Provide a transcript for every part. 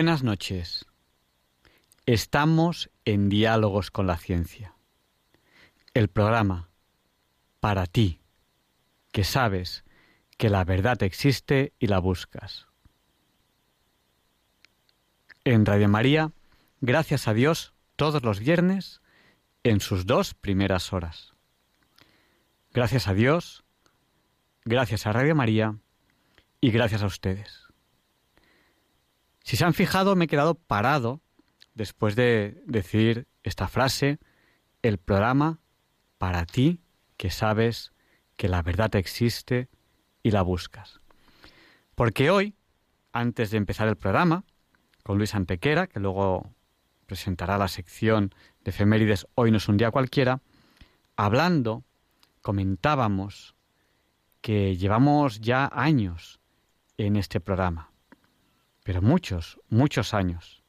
Buenas noches. Estamos en Diálogos con la Ciencia. El programa para ti, que sabes que la verdad existe y la buscas. En Radio María, gracias a Dios, todos los viernes, en sus dos primeras horas. Gracias a Dios, gracias a Radio María y gracias a ustedes. Si se han fijado, me he quedado parado después de decir esta frase, el programa para ti que sabes que la verdad existe y la buscas. Porque hoy, antes de empezar el programa, con Luis Antequera, que luego presentará la sección de efemérides Hoy no es un día cualquiera, hablando, comentábamos que llevamos ya años en este programa pero muchos, muchos años.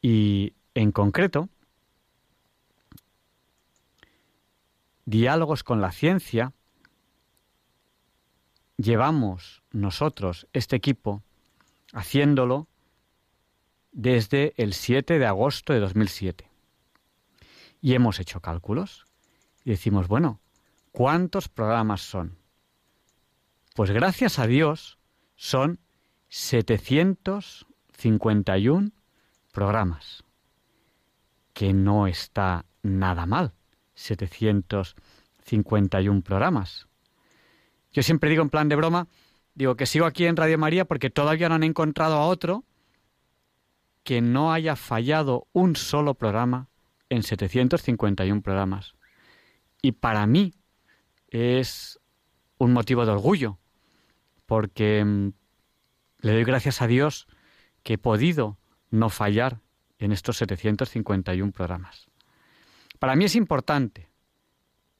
Y en concreto, diálogos con la ciencia, llevamos nosotros, este equipo, haciéndolo desde el 7 de agosto de 2007. Y hemos hecho cálculos y decimos, bueno, ¿cuántos programas son? Pues gracias a Dios son 751 programas, que no está nada mal, 751 programas. Yo siempre digo en plan de broma, digo que sigo aquí en Radio María porque todavía no han encontrado a otro que no haya fallado un solo programa en 751 programas. Y para mí es un motivo de orgullo, porque mm, le doy gracias a Dios que he podido no fallar en estos 751 programas. Para mí es importante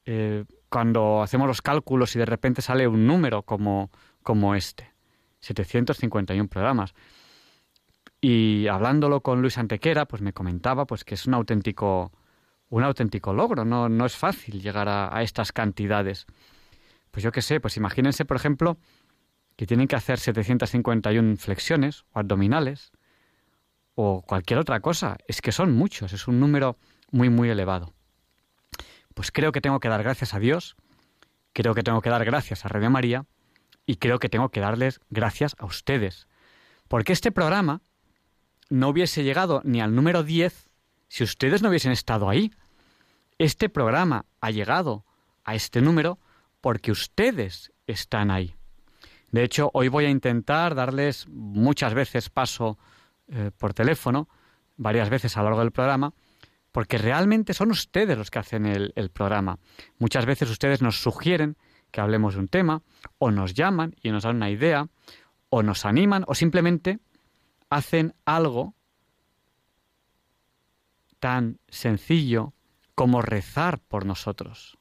eh, cuando hacemos los cálculos y de repente sale un número como, como este, 751 programas. Y hablándolo con Luis Antequera, pues me comentaba pues que es un auténtico, un auténtico logro, no, no es fácil llegar a, a estas cantidades. Pues yo qué sé, pues imagínense, por ejemplo, que tienen que hacer 751 flexiones o abdominales o cualquier otra cosa. Es que son muchos, es un número muy, muy elevado. Pues creo que tengo que dar gracias a Dios, creo que tengo que dar gracias a Radio María y creo que tengo que darles gracias a ustedes. Porque este programa no hubiese llegado ni al número 10 si ustedes no hubiesen estado ahí. Este programa ha llegado a este número porque ustedes están ahí. De hecho, hoy voy a intentar darles muchas veces paso eh, por teléfono, varias veces a lo largo del programa, porque realmente son ustedes los que hacen el, el programa. Muchas veces ustedes nos sugieren que hablemos de un tema, o nos llaman y nos dan una idea, o nos animan, o simplemente hacen algo tan sencillo como rezar por nosotros.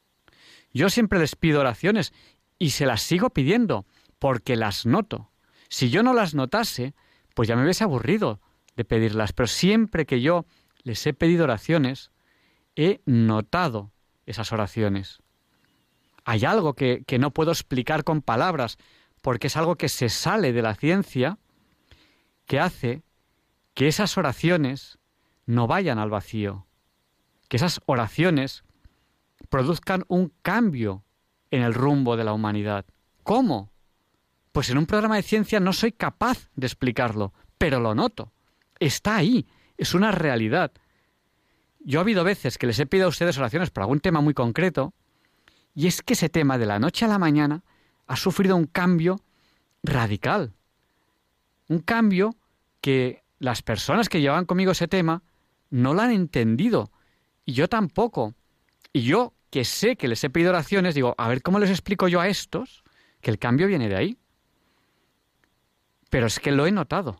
Yo siempre les pido oraciones y se las sigo pidiendo porque las noto. Si yo no las notase, pues ya me hubiese aburrido de pedirlas, pero siempre que yo les he pedido oraciones, he notado esas oraciones. Hay algo que, que no puedo explicar con palabras, porque es algo que se sale de la ciencia, que hace que esas oraciones no vayan al vacío, que esas oraciones produzcan un cambio en el rumbo de la humanidad. ¿Cómo? Pues en un programa de ciencia no soy capaz de explicarlo, pero lo noto. Está ahí, es una realidad. Yo ha habido veces que les he pedido a ustedes oraciones por algún tema muy concreto, y es que ese tema de la noche a la mañana ha sufrido un cambio radical. Un cambio que las personas que llevaban conmigo ese tema no lo han entendido, y yo tampoco. Y yo, que sé que les he pedido oraciones, digo, a ver cómo les explico yo a estos que el cambio viene de ahí. Pero es que lo he notado.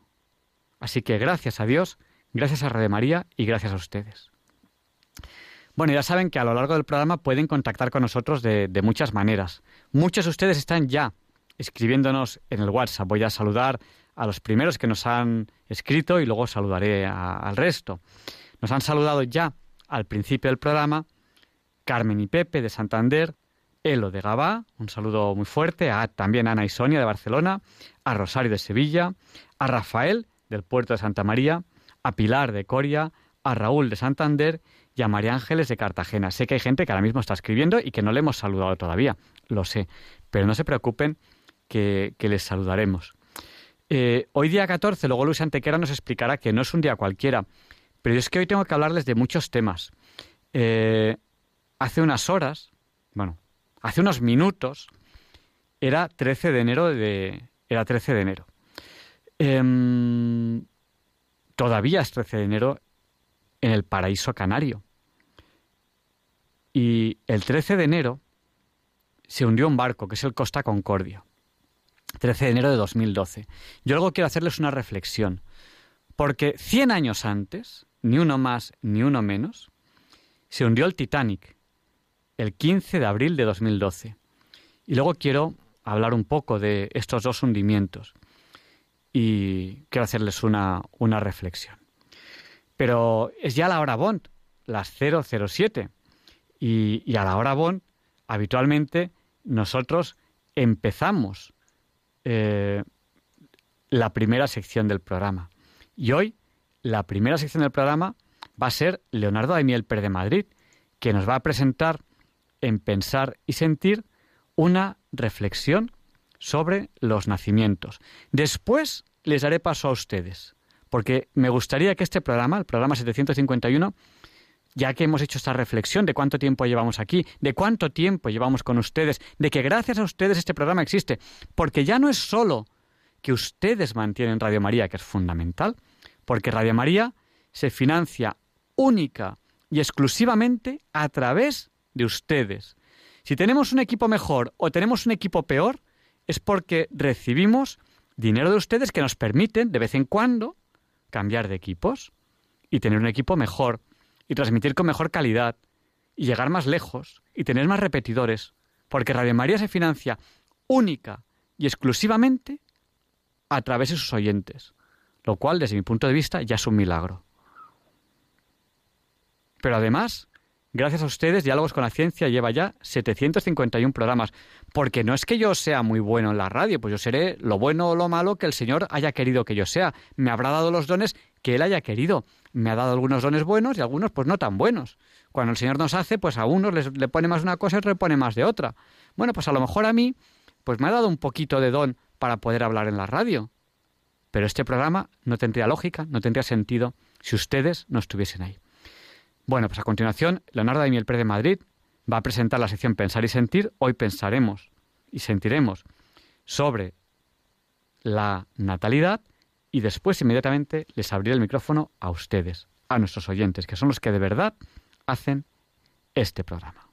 Así que gracias a Dios, gracias a Radio María y gracias a ustedes. Bueno, ya saben que a lo largo del programa pueden contactar con nosotros de, muchas maneras. Muchos de ustedes están ya escribiéndonos en el WhatsApp. Voy a saludar a los primeros que nos han escrito y luego saludaré al resto. Nos han saludado ya al principio del programa Carmen y Pepe de Santander, Elo de Gabá, un saludo muy fuerte, a también Ana y Sonia de Barcelona, a Rosario de Sevilla, a Rafael del puerto de Santa María, a Pilar de Coria, a Raúl de Santander y a María Ángeles de Cartagena. Sé que hay gente que ahora mismo está escribiendo y que no le hemos saludado todavía, lo sé, pero no se preocupen que, les saludaremos. Eh, hoy día 14, luego Luis Antequera nos explicará que no es un día cualquiera, pero es que hoy tengo que hablarles de muchos temas. Eh, hace unas horas, bueno, hace unos minutos, era 13 de enero de, era 13 de enero. Em, todavía es 13 de enero en el paraíso canario. Y el 13 de enero se hundió un barco, que es el Costa Concordia. 13 de enero de 2012. Yo luego quiero hacerles una reflexión. Porque 100 años antes, ni uno más ni uno menos, se hundió el Titanic, el 15 de abril de 2012. Y luego quiero hablar un poco de estos dos hundimientos y quiero hacerles una, una reflexión. Pero es ya la hora Bond, las 007. Y, y a la hora Bond, habitualmente nosotros empezamos eh, la primera sección del programa. Y hoy, la primera sección del programa va a ser Leonardo Daimiel Per de Madrid, que nos va a presentar en Pensar y Sentir una reflexión sobre los nacimientos. Después les daré paso a ustedes, porque me gustaría que este programa, el programa 751, ya que hemos hecho esta reflexión de cuánto tiempo llevamos aquí, de cuánto tiempo llevamos con ustedes, de que gracias a ustedes este programa existe, porque ya no es solo que ustedes mantienen Radio María, que es fundamental, porque Radio María se financia única y exclusivamente a través de ustedes. Si tenemos un equipo mejor o tenemos un equipo peor, es porque recibimos dinero de ustedes que nos permiten, de vez en cuando, cambiar de equipos y tener un equipo mejor y transmitir con mejor calidad y llegar más lejos y tener más repetidores, porque Radio María se financia única y exclusivamente a través de sus oyentes, lo cual desde mi punto de vista ya es un milagro. Pero además, gracias a ustedes, Diálogos con la Ciencia lleva ya 751 programas, porque no es que yo sea muy bueno en la radio, pues yo seré lo bueno o lo malo que el Señor haya querido que yo sea. Me habrá dado los dones que Él haya querido. Me ha dado algunos dones buenos y algunos pues no tan buenos. Cuando el Señor nos hace, pues a unos les, le pone más una cosa y le pone más de otra. Bueno, pues a lo mejor a mí, pues me ha dado un poquito de don para poder hablar en la radio. Pero este programa no tendría lógica, no tendría sentido si ustedes no estuviesen ahí. Bueno, pues a continuación, Leonardo Daimiel Pérez de Madrid va a presentar la sección Pensar y Sentir. Hoy pensaremos y sentiremos sobre la natalidad y después inmediatamente les abriré el micrófono a ustedes, a nuestros oyentes, que son los que de verdad hacen este programa.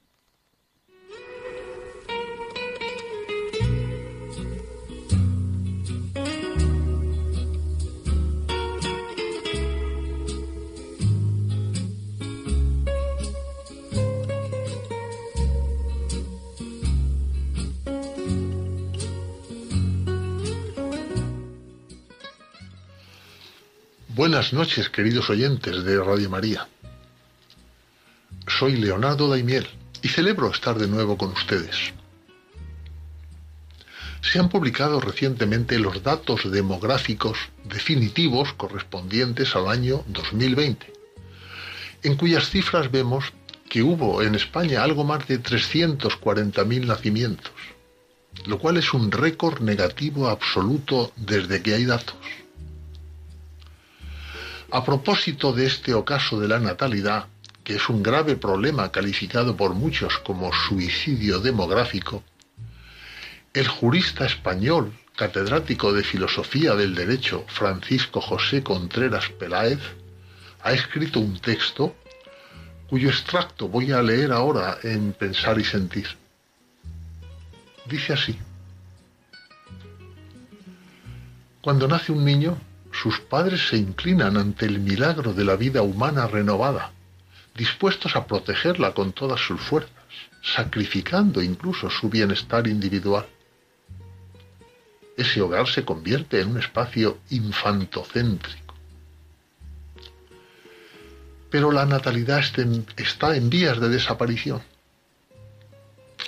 Buenas noches, queridos oyentes de Radio María. Soy Leonardo Daimiel y celebro estar de nuevo con ustedes. Se han publicado recientemente los datos demográficos definitivos correspondientes al año 2020, en cuyas cifras vemos que hubo en España algo más de 340.000 nacimientos, lo cual es un récord negativo absoluto desde que hay datos. A propósito de este ocaso de la natalidad, que es un grave problema calificado por muchos como suicidio demográfico, el jurista español, catedrático de Filosofía del Derecho, Francisco José Contreras Peláez, ha escrito un texto cuyo extracto voy a leer ahora en Pensar y Sentir. Dice así. Cuando nace un niño, sus padres se inclinan ante el milagro de la vida humana renovada, dispuestos a protegerla con todas sus fuerzas, sacrificando incluso su bienestar individual. Ese hogar se convierte en un espacio infantocéntrico. Pero la natalidad está en vías de desaparición.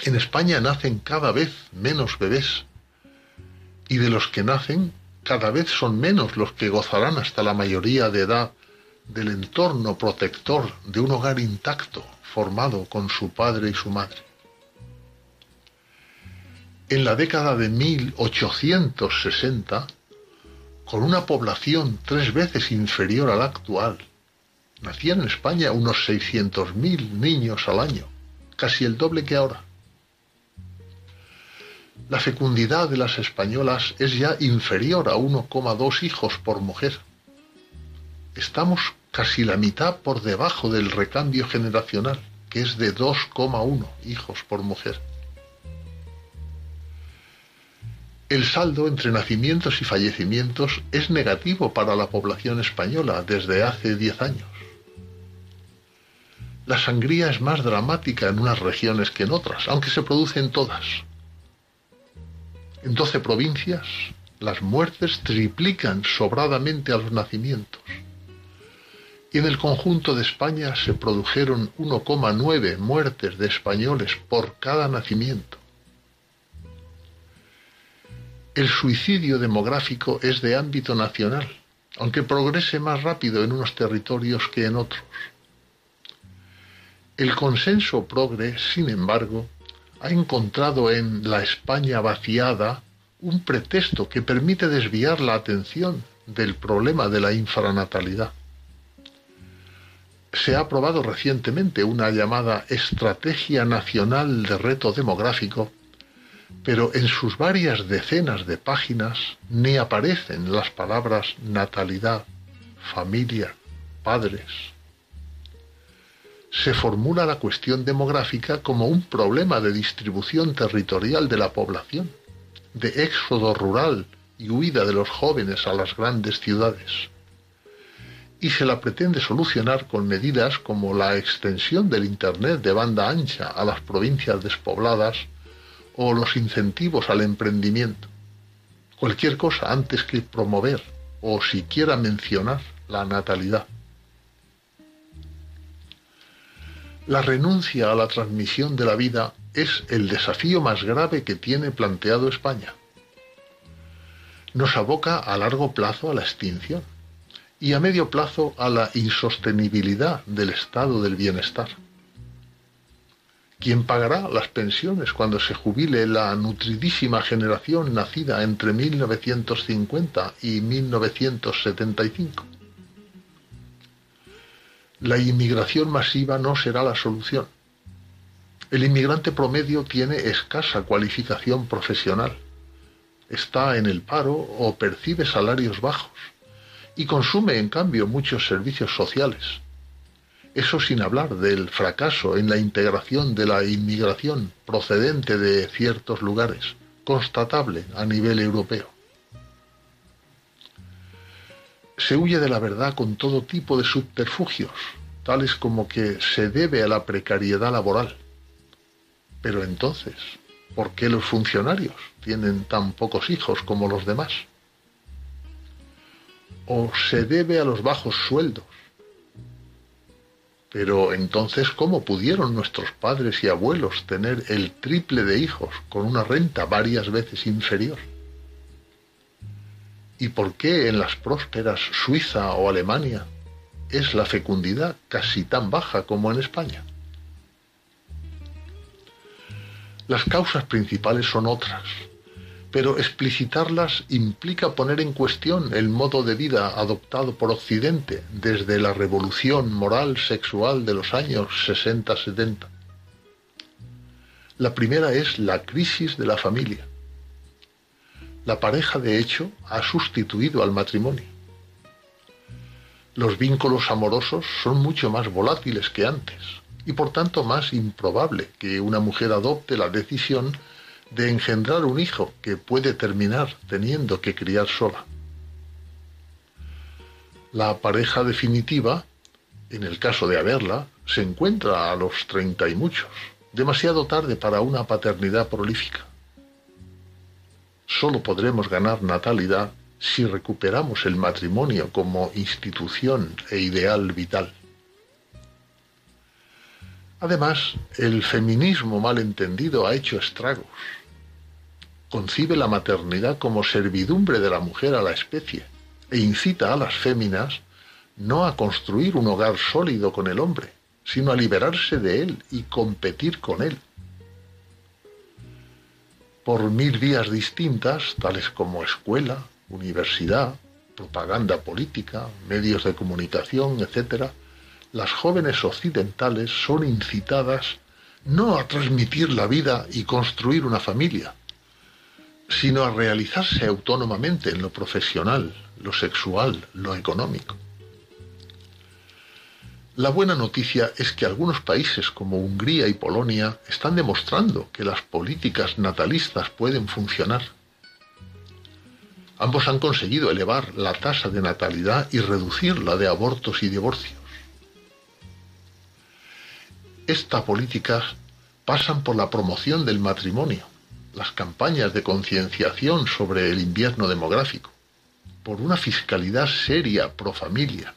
En España nacen cada vez menos bebés y de los que nacen cada vez son menos los que gozarán hasta la mayoría de edad del entorno protector de un hogar intacto formado con su padre y su madre. En la década de 1860, con una población tres veces inferior a la actual, nacían en España unos 600.000 niños al año, casi el doble que ahora. La fecundidad de las españolas es ya inferior a 1,2 hijos por mujer. Estamos casi la mitad por debajo del recambio generacional, que es de 2,1 hijos por mujer. El saldo entre nacimientos y fallecimientos es negativo para la población española desde hace 10 años. La sangría es más dramática en unas regiones que en otras, aunque se produce en todas. En 12 provincias, las muertes triplican sobradamente a los nacimientos. Y en el conjunto de España se produjeron 1,9 muertes de españoles por cada nacimiento. El suicidio demográfico es de ámbito nacional, aunque progrese más rápido en unos territorios que en otros. El consenso progre, sin embargo, ha encontrado en la España vaciada un pretexto que permite desviar la atención del problema de la infranatalidad. Se ha aprobado recientemente una llamada Estrategia Nacional de Reto Demográfico, pero en sus varias decenas de páginas ni aparecen las palabras natalidad, familia, padres, se formula la cuestión demográfica como un problema de distribución territorial de la población, de éxodo rural y huida de los jóvenes a las grandes ciudades. Y se la pretende solucionar con medidas como la extensión del Internet de banda ancha a las provincias despobladas o los incentivos al emprendimiento. Cualquier cosa antes que promover o siquiera mencionar la natalidad. La renuncia a la transmisión de la vida es el desafío más grave que tiene planteado España. Nos aboca a largo plazo a la extinción y a medio plazo a la insostenibilidad del estado del bienestar. ¿Quién pagará las pensiones cuando se jubile la nutridísima generación nacida entre 1950 y 1975? La inmigración masiva no será la solución. El inmigrante promedio tiene escasa cualificación profesional, está en el paro o percibe salarios bajos y consume en cambio muchos servicios sociales. Eso sin hablar del fracaso en la integración de la inmigración procedente de ciertos lugares, constatable a nivel europeo. Se huye de la verdad con todo tipo de subterfugios, tales como que se debe a la precariedad laboral. Pero entonces, ¿por qué los funcionarios tienen tan pocos hijos como los demás? ¿O se debe a los bajos sueldos? Pero entonces, ¿cómo pudieron nuestros padres y abuelos tener el triple de hijos con una renta varias veces inferior? ¿Y por qué en las prósperas Suiza o Alemania es la fecundidad casi tan baja como en España? Las causas principales son otras, pero explicitarlas implica poner en cuestión el modo de vida adoptado por Occidente desde la revolución moral sexual de los años 60-70. La primera es la crisis de la familia la pareja de hecho ha sustituido al matrimonio. Los vínculos amorosos son mucho más volátiles que antes y por tanto más improbable que una mujer adopte la decisión de engendrar un hijo que puede terminar teniendo que criar sola. La pareja definitiva, en el caso de haberla, se encuentra a los treinta y muchos, demasiado tarde para una paternidad prolífica. Solo podremos ganar natalidad si recuperamos el matrimonio como institución e ideal vital. Además, el feminismo malentendido ha hecho estragos. Concibe la maternidad como servidumbre de la mujer a la especie e incita a las féminas no a construir un hogar sólido con el hombre, sino a liberarse de él y competir con él. Por mil vías distintas, tales como escuela, universidad, propaganda política, medios de comunicación, etc., las jóvenes occidentales son incitadas no a transmitir la vida y construir una familia, sino a realizarse autónomamente en lo profesional, lo sexual, lo económico. La buena noticia es que algunos países como Hungría y Polonia están demostrando que las políticas natalistas pueden funcionar. Ambos han conseguido elevar la tasa de natalidad y reducir la de abortos y divorcios. Estas políticas pasan por la promoción del matrimonio, las campañas de concienciación sobre el invierno demográfico, por una fiscalidad seria pro familia,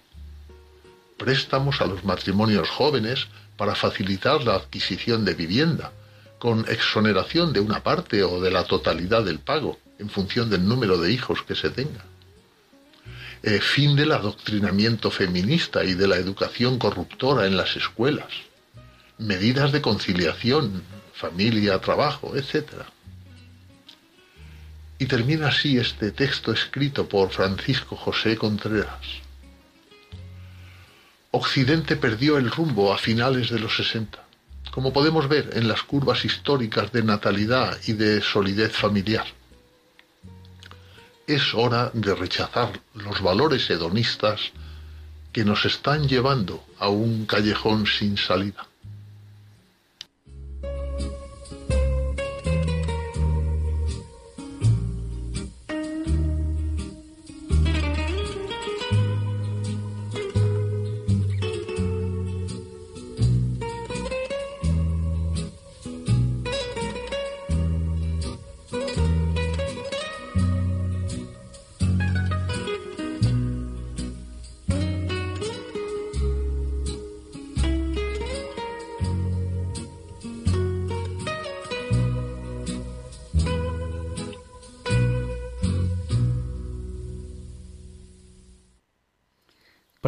préstamos a los matrimonios jóvenes para facilitar la adquisición de vivienda, con exoneración de una parte o de la totalidad del pago, en función del número de hijos que se tenga. Eh, fin del adoctrinamiento feminista y de la educación corruptora en las escuelas. Medidas de conciliación, familia, trabajo, etc. Y termina así este texto escrito por Francisco José Contreras. Occidente perdió el rumbo a finales de los 60, como podemos ver en las curvas históricas de natalidad y de solidez familiar es hora de rechazar los valores hedonistas que nos están llevando a un callejón sin salida.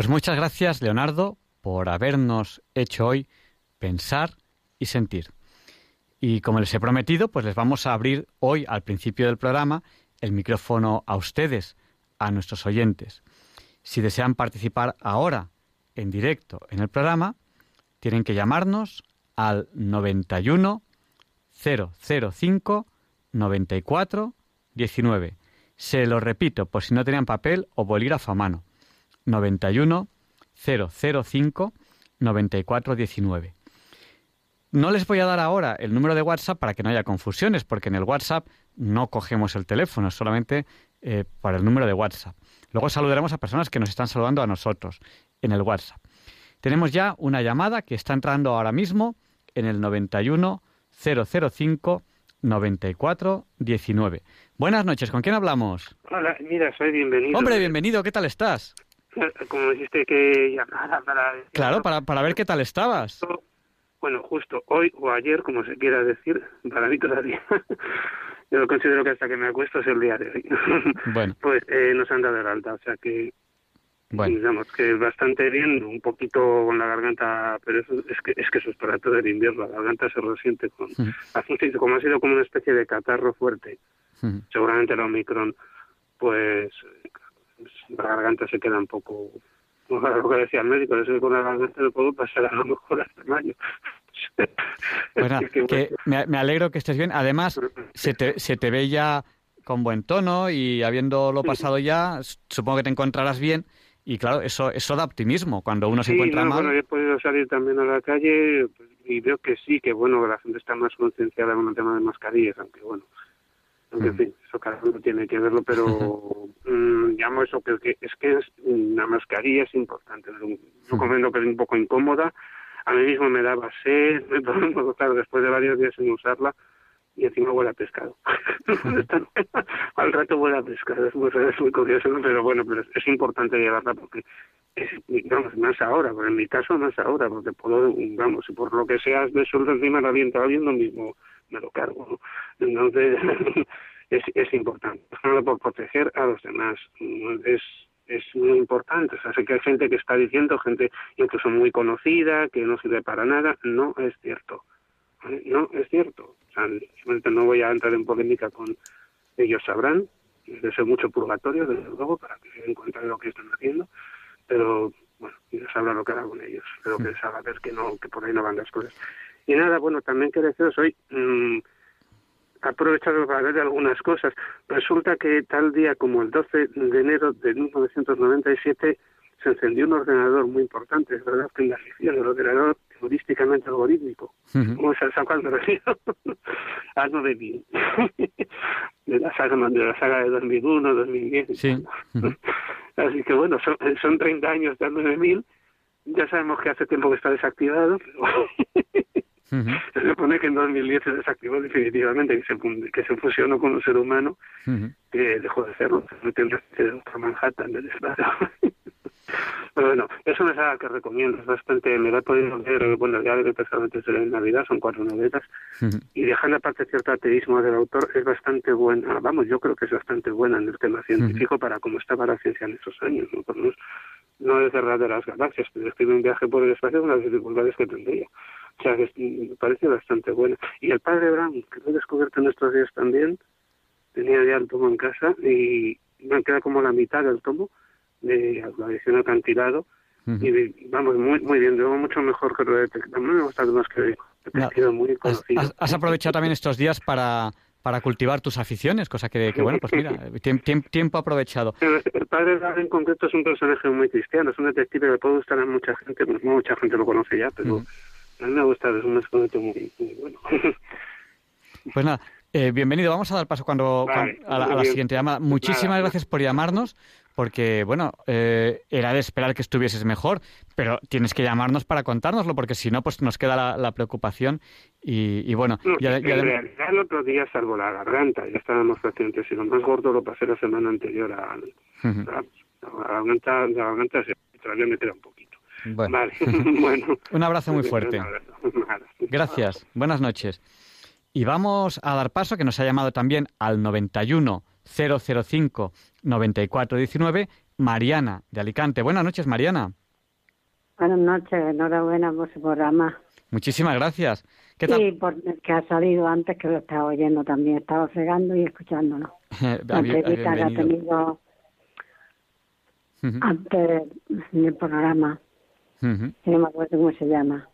Pues muchas gracias, Leonardo, por habernos hecho hoy pensar y sentir. Y como les he prometido, pues les vamos a abrir hoy, al principio del programa, el micrófono a ustedes, a nuestros oyentes. Si desean participar ahora, en directo, en el programa, tienen que llamarnos al 91 005 94 19. Se lo repito por si no tenían papel o bolígrafo a mano. 91 005 9419. No les voy a dar ahora el número de WhatsApp para que no haya confusiones, porque en el WhatsApp no cogemos el teléfono, solamente eh, para el número de WhatsApp. Luego saludaremos a personas que nos están saludando a nosotros en el WhatsApp. Tenemos ya una llamada que está entrando ahora mismo en el 91 005 94 19. Buenas noches, ¿con quién hablamos? Hola, mira, soy bienvenido. Hombre, bienvenido, ¿qué tal estás? como dijiste que llamara para... Claro, para, para ver qué tal estabas. Bueno, justo hoy o ayer, como se quiera decir, para mí todavía. Yo lo considero que hasta que me acuesto es el día de hoy. Bueno. Pues eh, nos han dado el alta, o sea que Bueno, digamos que bastante bien, un poquito con la garganta, pero eso, es que es que eso es para todo el invierno, la garganta se resiente con, Ujú. así como ha sido como una especie de catarro fuerte, seguramente el Omicron, pues la garganta se queda un poco, bueno, lo que decía el médico, eso con la garganta no puedo pasar a lo mejor hasta mayo. Así que, bueno, me, me alegro que estés bien. Además, se te, se te ve ya con buen tono y habiéndolo pasado ya, supongo que te encontrarás bien. Y claro, eso, eso da optimismo. Cuando uno se sí, encuentra no, mal, bueno, he podido salir también a la calle pues, y veo que sí, que bueno, que la gente está más concienciada con el tema de mascarillas, aunque bueno, En fin, eso cada uno tiene que verlo, pero mm, llamo eso que, que es que es, la mascarilla es importante. Yo comprendo que es un poco incómoda, a mí mismo me daba sed, claro, después de varios días sin usarla, y encima huele a pescado. Al rato huele a pescado, es muy, es muy curioso, pero bueno, pero es, importante llevarla porque es, vamos, más ahora, pero en mi caso más ahora, porque puedo, vamos, si por lo que sea me suelto encima la viento viendo mismo me lo cargo. Entonces, es, es importante, por proteger a los demás. Es, es muy importante. O sea, sé que hay gente que está diciendo, gente incluso muy conocida, que no sirve para nada. No es cierto. No es cierto. O sea, no voy a entrar en polémica con ellos sabrán. Deseo mucho purgatorio, desde luego, para que se den cuenta de lo que están haciendo. Pero, bueno, ya sabrá lo que haga con ellos. Pero que les haga ver que, no, que por ahí no van las cosas. Y nada, bueno, también quiero deciros hoy, mmm, aprovechado para ver algunas cosas. Resulta que tal día como el 12 de enero de 1997 se encendió un ordenador muy importante, es verdad que en la ficción, el ordenador turísticamente algorítmico. ¿Cómo se cuál me refiero? 9000. de la saga de la saga de 2001, 2010. Sí. Así que bueno, son, son 30 años de 9000. Ya sabemos que hace tiempo que está desactivado, pero se supone que en 2010 se desactivó definitivamente, que se, que se fusionó con un ser humano, que dejó de hacerlo, no tendrá que ser otro Manhattan del espacio. Pero bueno, es una saga que recomiendo, es bastante, me la he podido leer, bueno, ya de empezado antes de Navidad, son cuatro novelas, y dejando aparte cierto ateísmo del autor, es bastante buena, vamos, yo creo que es bastante buena en el tema científico para cómo estaba la ciencia en esos años, ¿no? Por no, no es de las galaxias, pero escribe un viaje por el espacio con las dificultades que tendría. Que me parece bastante bueno. Y el padre Brown, que lo he descubierto en estos días también, tenía ya el tomo en casa y me queda como la mitad del tomo de la edición acantilado. Y vamos, muy muy bien, de mucho mejor que lo de A mí me gusta más que no, muy conocido. ¿Has, aprovechado también estos días para, para cultivar tus aficiones, cosa que, que bueno, pues mira, tiempo, aprovechado. El padre en concreto es un personaje muy cristiano, es un detective que puede gustar a mucha gente, pues mucha gente lo conoce ya, pero... A mí me gusta, es un exponente muy, bueno. Pues nada, eh, bienvenido. Vamos a dar paso cuando, a, la, siguiente llamada. Muchísimas gracias por llamarnos, porque, bueno, eh, era de esperar que estuvieses mejor, pero tienes que llamarnos para contárnoslo, porque si no, pues nos queda la, preocupación. Y, bueno, ya, en realidad el otro día, salvo la garganta, ya estábamos pacientes, y lo más gordo lo pasé la semana anterior a, la, garganta, la garganta se todavía me queda un poquito. Bueno. Un abrazo muy fuerte. Gracias. Buenas noches. Y vamos a dar paso, que nos ha llamado también al 91 005 9419, Mariana de Alicante. Buenas noches, Mariana. Buenas noches, enhorabuena por su programa. Muchísimas gracias. ¿Qué tal? Sí, porque ha salido antes que lo estaba oyendo también. Estaba fregando y escuchándolo. La entrevista que ha tenido antes del programa no me acuerdo cómo se llama.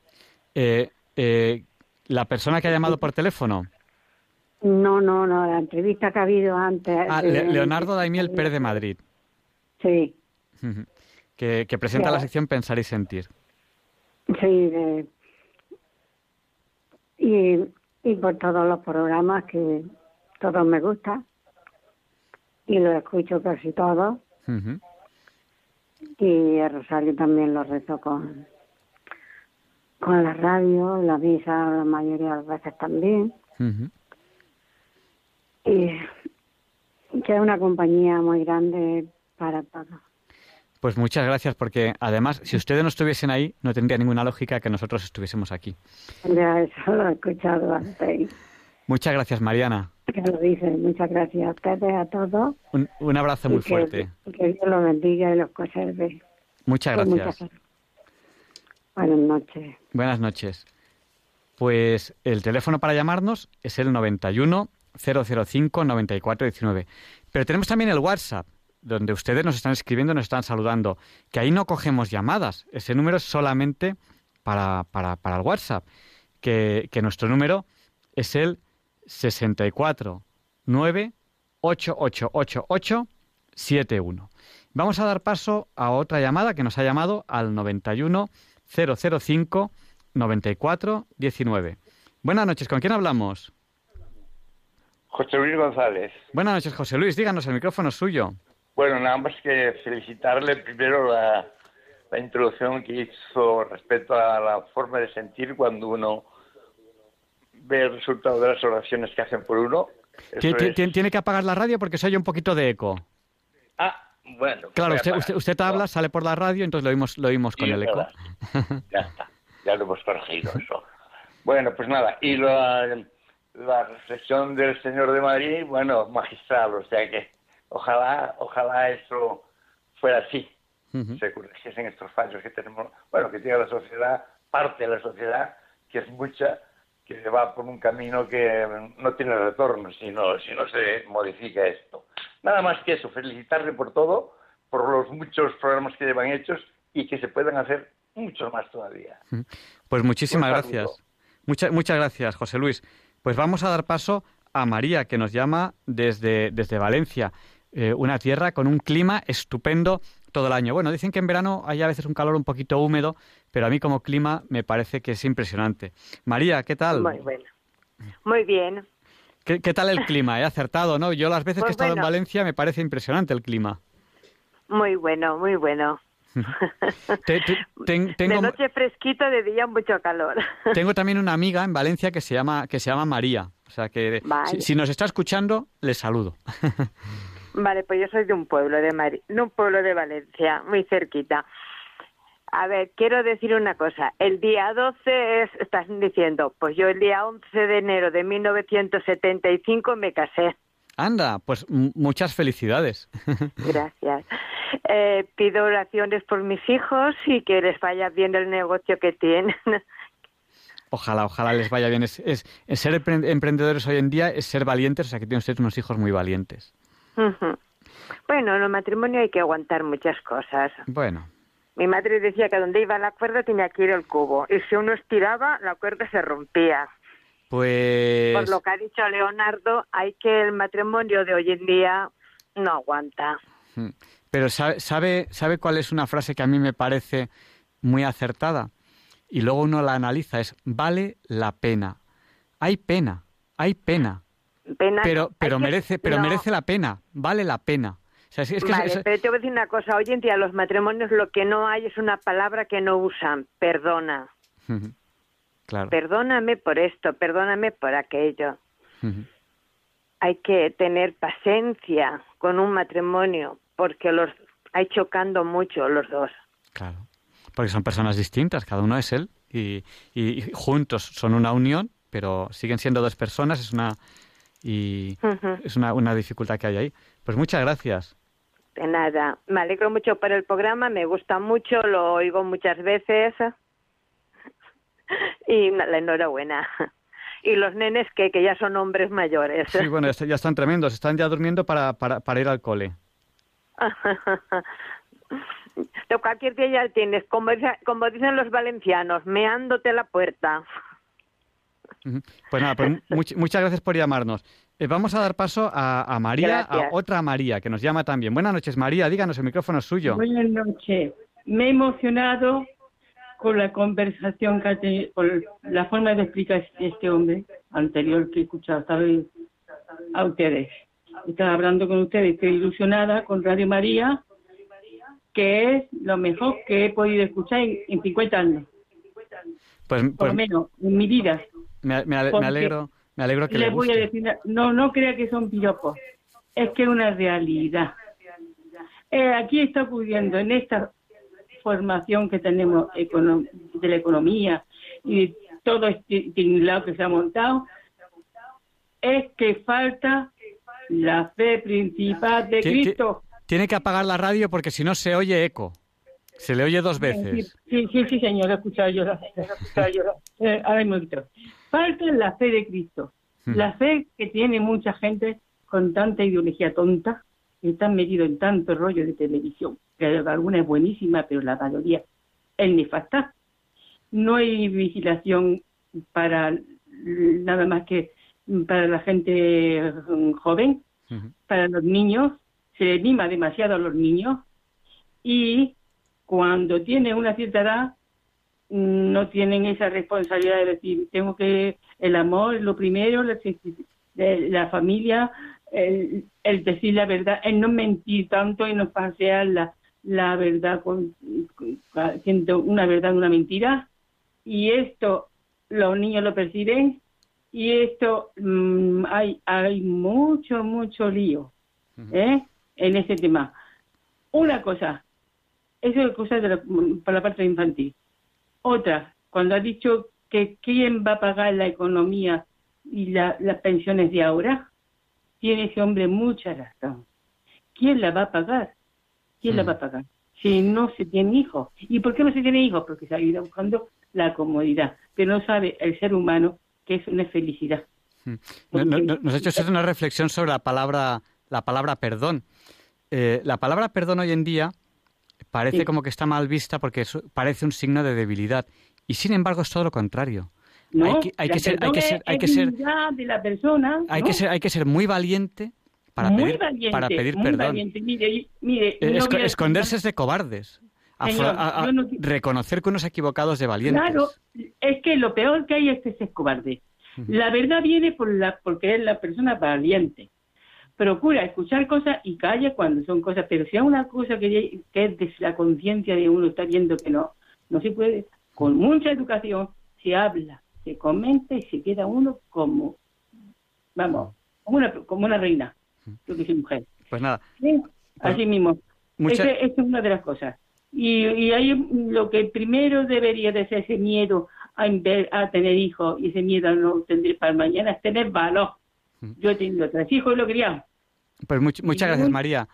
Eh, eh, ¿La persona que ha llamado por teléfono? No, no, no, la entrevista que ha habido antes. Ah, Leonardo Daimiel Pérez de Madrid. Sí. que, presenta la sección Pensar y Sentir. Sí, y, y por todos los programas que todos me gustan y los escucho casi todos. Y el rosario también lo rezo con, con la radio, la misa la mayoría de las veces también. Y que es una compañía muy grande para todos. Pues muchas gracias, porque además, si ustedes no estuviesen ahí, no tendría ninguna lógica que nosotros estuviésemos aquí. Ya, eso lo he escuchado antes. Muchas gracias, Mariana. Que lo dicen. Muchas gracias a ustedes, a todos. Un, abrazo muy fuerte. Que Dios los bendiga y los conserve. Muchas gracias. Buenas noches. Buenas noches. Pues el teléfono para llamarnos es el 91 005 9419. Pero tenemos también el WhatsApp, donde ustedes nos están escribiendo, nos están saludando, que ahí no cogemos llamadas. Ese número es solamente para, para, para el WhatsApp, que, que nuestro número es el 64 9 71. Vamos a dar paso a otra llamada que nos ha llamado al 91 005 94 19. Buenas noches, ¿con quién hablamos? José Luis González. Buenas noches, José Luis. Díganos, el micrófono es suyo. Bueno, nada más que felicitarle primero la, la introducción que hizo respecto a la forma de sentir cuando uno ve el resultado de las oraciones que hacen por uno. Ti- Tiene que apagar la radio porque se oye un poquito de eco. Ah, bueno. Claro, usted, usted, usted habla, sale por la radio, entonces lo oímos, lo oímos con el es eco. Ya está, ya lo hemos corregido eso. Bueno, pues nada, y la, la reflexión del señor de Madrid, bueno, magistral, o sea que ojalá, ojalá eso fuera así, Ujú. se corrigiesen estos fallos que tenemos, bueno, que tiene la sociedad, parte de la sociedad, que es mucha, que va por un camino que no tiene retorno si no, si no se modifica esto. Nada más que eso, felicitarle por todo, por los muchos programas que llevan hechos y que se puedan hacer muchos más todavía. Pues muchísimas gracias. Muchas, muchas gracias, José Luis. Pues vamos a dar paso a María, que nos llama desde, desde Valencia, eh, una tierra con un clima estupendo todo el año. Bueno, dicen que en verano hay a veces un calor un poquito húmedo, pero a mí como clima me parece que es impresionante. María, ¿qué tal? Muy bueno. Muy bien. ¿Qué, qué tal el clima? He acertado, ¿no? Yo las veces que he estado en. Valencia me parece impresionante el clima. Muy bueno, muy bueno. Te- te- ten- tengo, De noche fresquito, de día mucho calor. tengo también una amiga en Valencia que se llama, que se llama María. O sea que si, si nos está escuchando, le saludo. Vale, pues yo soy de un pueblo de de un pueblo de Valencia, muy cerquita. A ver, quiero decir una cosa. El día 12 es, estás diciendo, pues yo el día 11 de enero de 1975 me casé. Anda, pues muchas felicidades. Gracias. Eh, pido oraciones por mis hijos y que les vaya bien el negocio que tienen. Ojalá, ojalá les vaya bien. Es, es- es ser empre- emprendedores hoy en día es ser valientes, o sea que tienen ustedes unos hijos muy valientes. Bueno, en el matrimonio hay que aguantar muchas cosas. Bueno, Mi madre decía que donde iba la cuerda tenía que ir el cubo y si uno estiraba la cuerda se rompía. pues Por lo que ha dicho Leonardo, hay que el matrimonio de hoy en día no aguanta. Mm. Pero sabe, sabe, ¿sabe cuál es una frase que a mí me parece muy acertada? Y luego uno la analiza, es vale la pena. Hay pena, hay pena. Pena, Pero, pero que- merece, pero no. merece la pena, vale la pena. O sea, es, que vale, es- pero te voy a decir una cosa. Hoy en día los matrimonios lo que no hay es una palabra que no usan. Perdona. Claro. Perdóname por esto, perdóname por aquello. Hay que tener paciencia con un matrimonio porque los hay chocando mucho los dos. Claro. Porque son personas distintas, cada uno es él. Y- y juntos son una unión, pero siguen siendo dos personas, es una. Y es una, una dificultad que hay ahí. Pues muchas gracias. De nada. Me alegro mucho por el programa, me gusta mucho, lo oigo muchas veces. Y la enhorabuena. Y los nenes que, que ya son hombres mayores. Sí, bueno, ya, están tremendos, están ya durmiendo para, para, para ir al cole. De cualquier día ya tienes, como, como dicen los valencianos, meándote la puerta. Pues nada, pues much- muchas gracias por llamarnos. Eh, vamos a dar paso a, a María, a otra María, que nos llama también. Buenas noches, María, díganos, el micrófono es suyo. Buenas noches. Me he emocionado con la conversación que ha tenido, con la forma de explicar este hombre anterior que he escuchado, ¿sabes? A ustedes. Estaba hablando con ustedes, estoy ilusionada con Radio María, que es lo mejor que he podido escuchar en, en 50 años, Pues, por pues lo menos en mi vida. Me, me ale- me alegro, me alegro que le Le voy a decir, no, no crea que son piropos, es que es una realidad. Eh, aquí está ocurriendo en esta formación que tenemos de la economía y de todo este tinglado que se ha montado, es que falta la fe principal de Cristo. Tiene que apagar la radio porque si no se oye eco. Se le oye dos veces. Sí, sí, sí, señor, he escuchado yo, he escuchado yo. Eh, ahora mismo, Víctor. Falta la fe de Cristo. Hmm. La fe que tiene mucha gente con tanta ideología tonta, que están metidos en tanto rollo de televisión, que alguna es buenísima, pero la mayoría es nefasta. No hay vigilación para nada más que para la gente mm, joven, para los niños, se les mima demasiado a los niños y cuando tienen una cierta edad no tienen esa responsabilidad de decir, tengo que, el amor es lo primero, la familia, el, el decir la verdad, el no mentir tanto y no pasear la, la verdad con, haciendo una verdad una mentira. Y esto los niños lo perciben y esto mm, hay hay mucho mucho lío ¿eh? en ese tema. Una cosa, eso es cosa de la, para la parte infantil. Otra, cuando ha dicho que quién va a pagar la economía y la, las pensiones de ahora, tiene ese hombre mucha razón. ¿Quién la va a pagar? ¿Quién la va a pagar? Si no se tiene hijos. ¿Y por qué no se tiene hijos? Porque se ha ido buscando la comodidad, pero no sabe el ser humano que es una felicidad. nos ha hecho una reflexión sobre la palabra, la palabra perdón. Eh, la palabra perdón hoy en día parece como que está mal vista porque parece un signo de debilidad. Y sin embargo es todo lo contrario. hay que, hay que ser, hay que ser, hay que ser, de la persona, hay que ser, hay que ser muy valiente para pedir, para pedir perdón. Mire, mire, eh, esconderse es de cobardes. reconocer que unos equivocados de valientes. Claro, es que lo peor que hay es que se es cobarde. La verdad viene por la, porque es la persona valiente. Procura escuchar cosas y calla cuando son cosas, pero si hay una cosa que, que es de la conciencia de uno está viendo que no, no se puede, con mucha educación se habla, se comenta y se queda uno como, vamos, como una, como una reina, lo que es mujer. Pues nada. Así mismo. Esa es una de las cosas. Y, y ahí lo que primero debería de ser ese miedo a, a tener hijos y ese miedo a no tener para mañana es tener valor. Yo he tenido tres hijos y lo quería. Pues muchas gracias, María.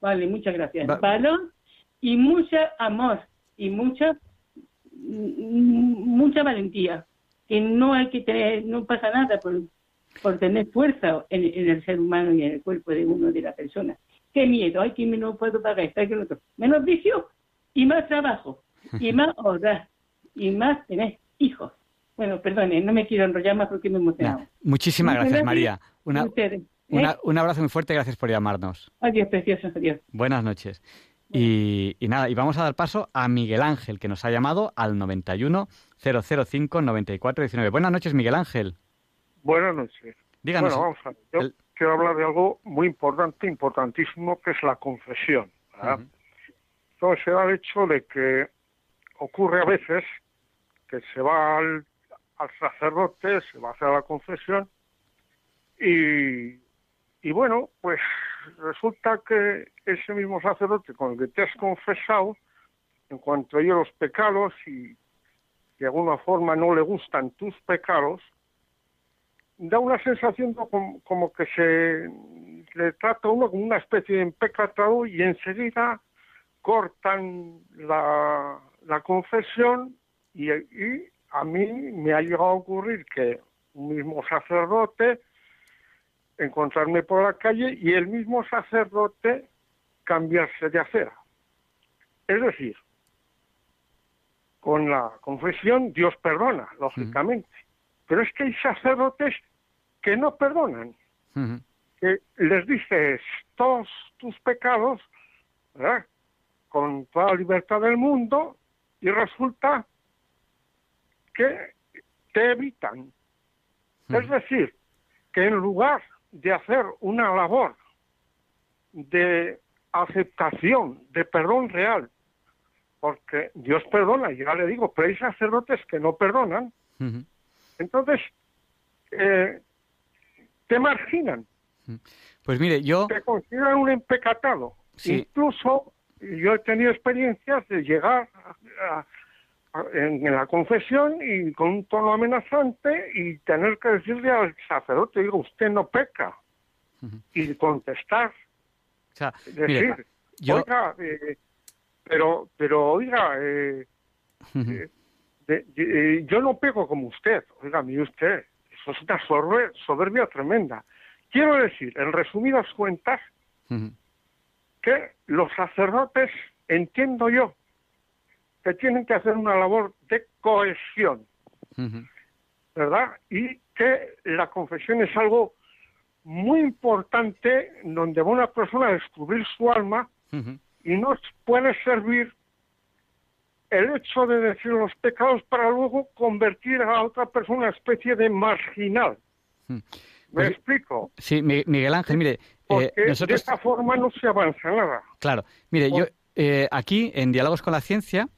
Vale, muchas gracias. valor y mucho amor y mucha mucha valentía. Que no hay que tener, no pasa nada por, por tener fuerza en, el ser humano y en el cuerpo de uno de la persona. Qué miedo, hay que no puedo pagar esto, que otro. Menos vicio y más trabajo, y más horas, y más tener hijos. Bueno, perdone, no me quiero enrollar más porque me he emocionado. muchísimas gracias, María. Una, ¿eh? un abrazo muy fuerte, gracias por llamarnos. Adiós, precioso, adiós. Buenas noches. Y, nada, y vamos a dar paso a Miguel Ángel, que nos ha llamado al 91 005 94 19. Buenas noches, Miguel Ángel. Buenas noches. Díganos. Bueno, vamos a Yo quiero hablar de algo muy importante, importantísimo, que es la confesión. Entonces, se da el hecho de que ocurre a veces que se va al, sacerdote, se va a hacer la confesión y, y bueno, pues resulta que ese mismo sacerdote con el que te has confesado, en cuanto a ellos los pecados y de alguna forma no le gustan tus pecados, da una sensación como, que se le trata a uno como una especie de empecatado y enseguida cortan la, la confesión y, a mí me ha llegado a ocurrir que un mismo sacerdote encontrarme por la calle y el mismo sacerdote cambiarse de acera. Es decir, con la confesión Dios perdona, lógicamente, pero es que hay sacerdotes que no perdonan, que les dices todos tus pecados, con toda la libertad del mundo, y resulta que te evitan. Es decir, que en lugar de hacer una labor de aceptación, de perdón real, porque Dios perdona, ya le digo, pero hay sacerdotes que no perdonan, entonces eh, te marginan. Pues mire, yo... Te consideran un empecatado. Incluso yo he tenido experiencias de llegar en, la confesión y con un tono amenazante y tener que decirle al sacerdote, digo, usted no peca. Y contestar. decir, oiga, eh, pero, pero oiga, eh, eh, yo no pego como usted. Oiga, mire usted, eso es una soberbia tremenda. Quiero decir, en resumidas cuentas, que los sacerdotes, entiendo yo, que tienen que hacer una labor de cohesión, ¿verdad? Y que la confesión es algo muy importante donde va una persona a descubrir su alma y nos puede servir el hecho de decir los pecados para luego convertir a otra persona en una especie de marginal. ¿Me explico? Sí, Mi- Miguel Ángel, mire, eh, Porque de esta forma no se avanza nada. Claro, mire, yo eh, aquí en Diálogos con la Ciencia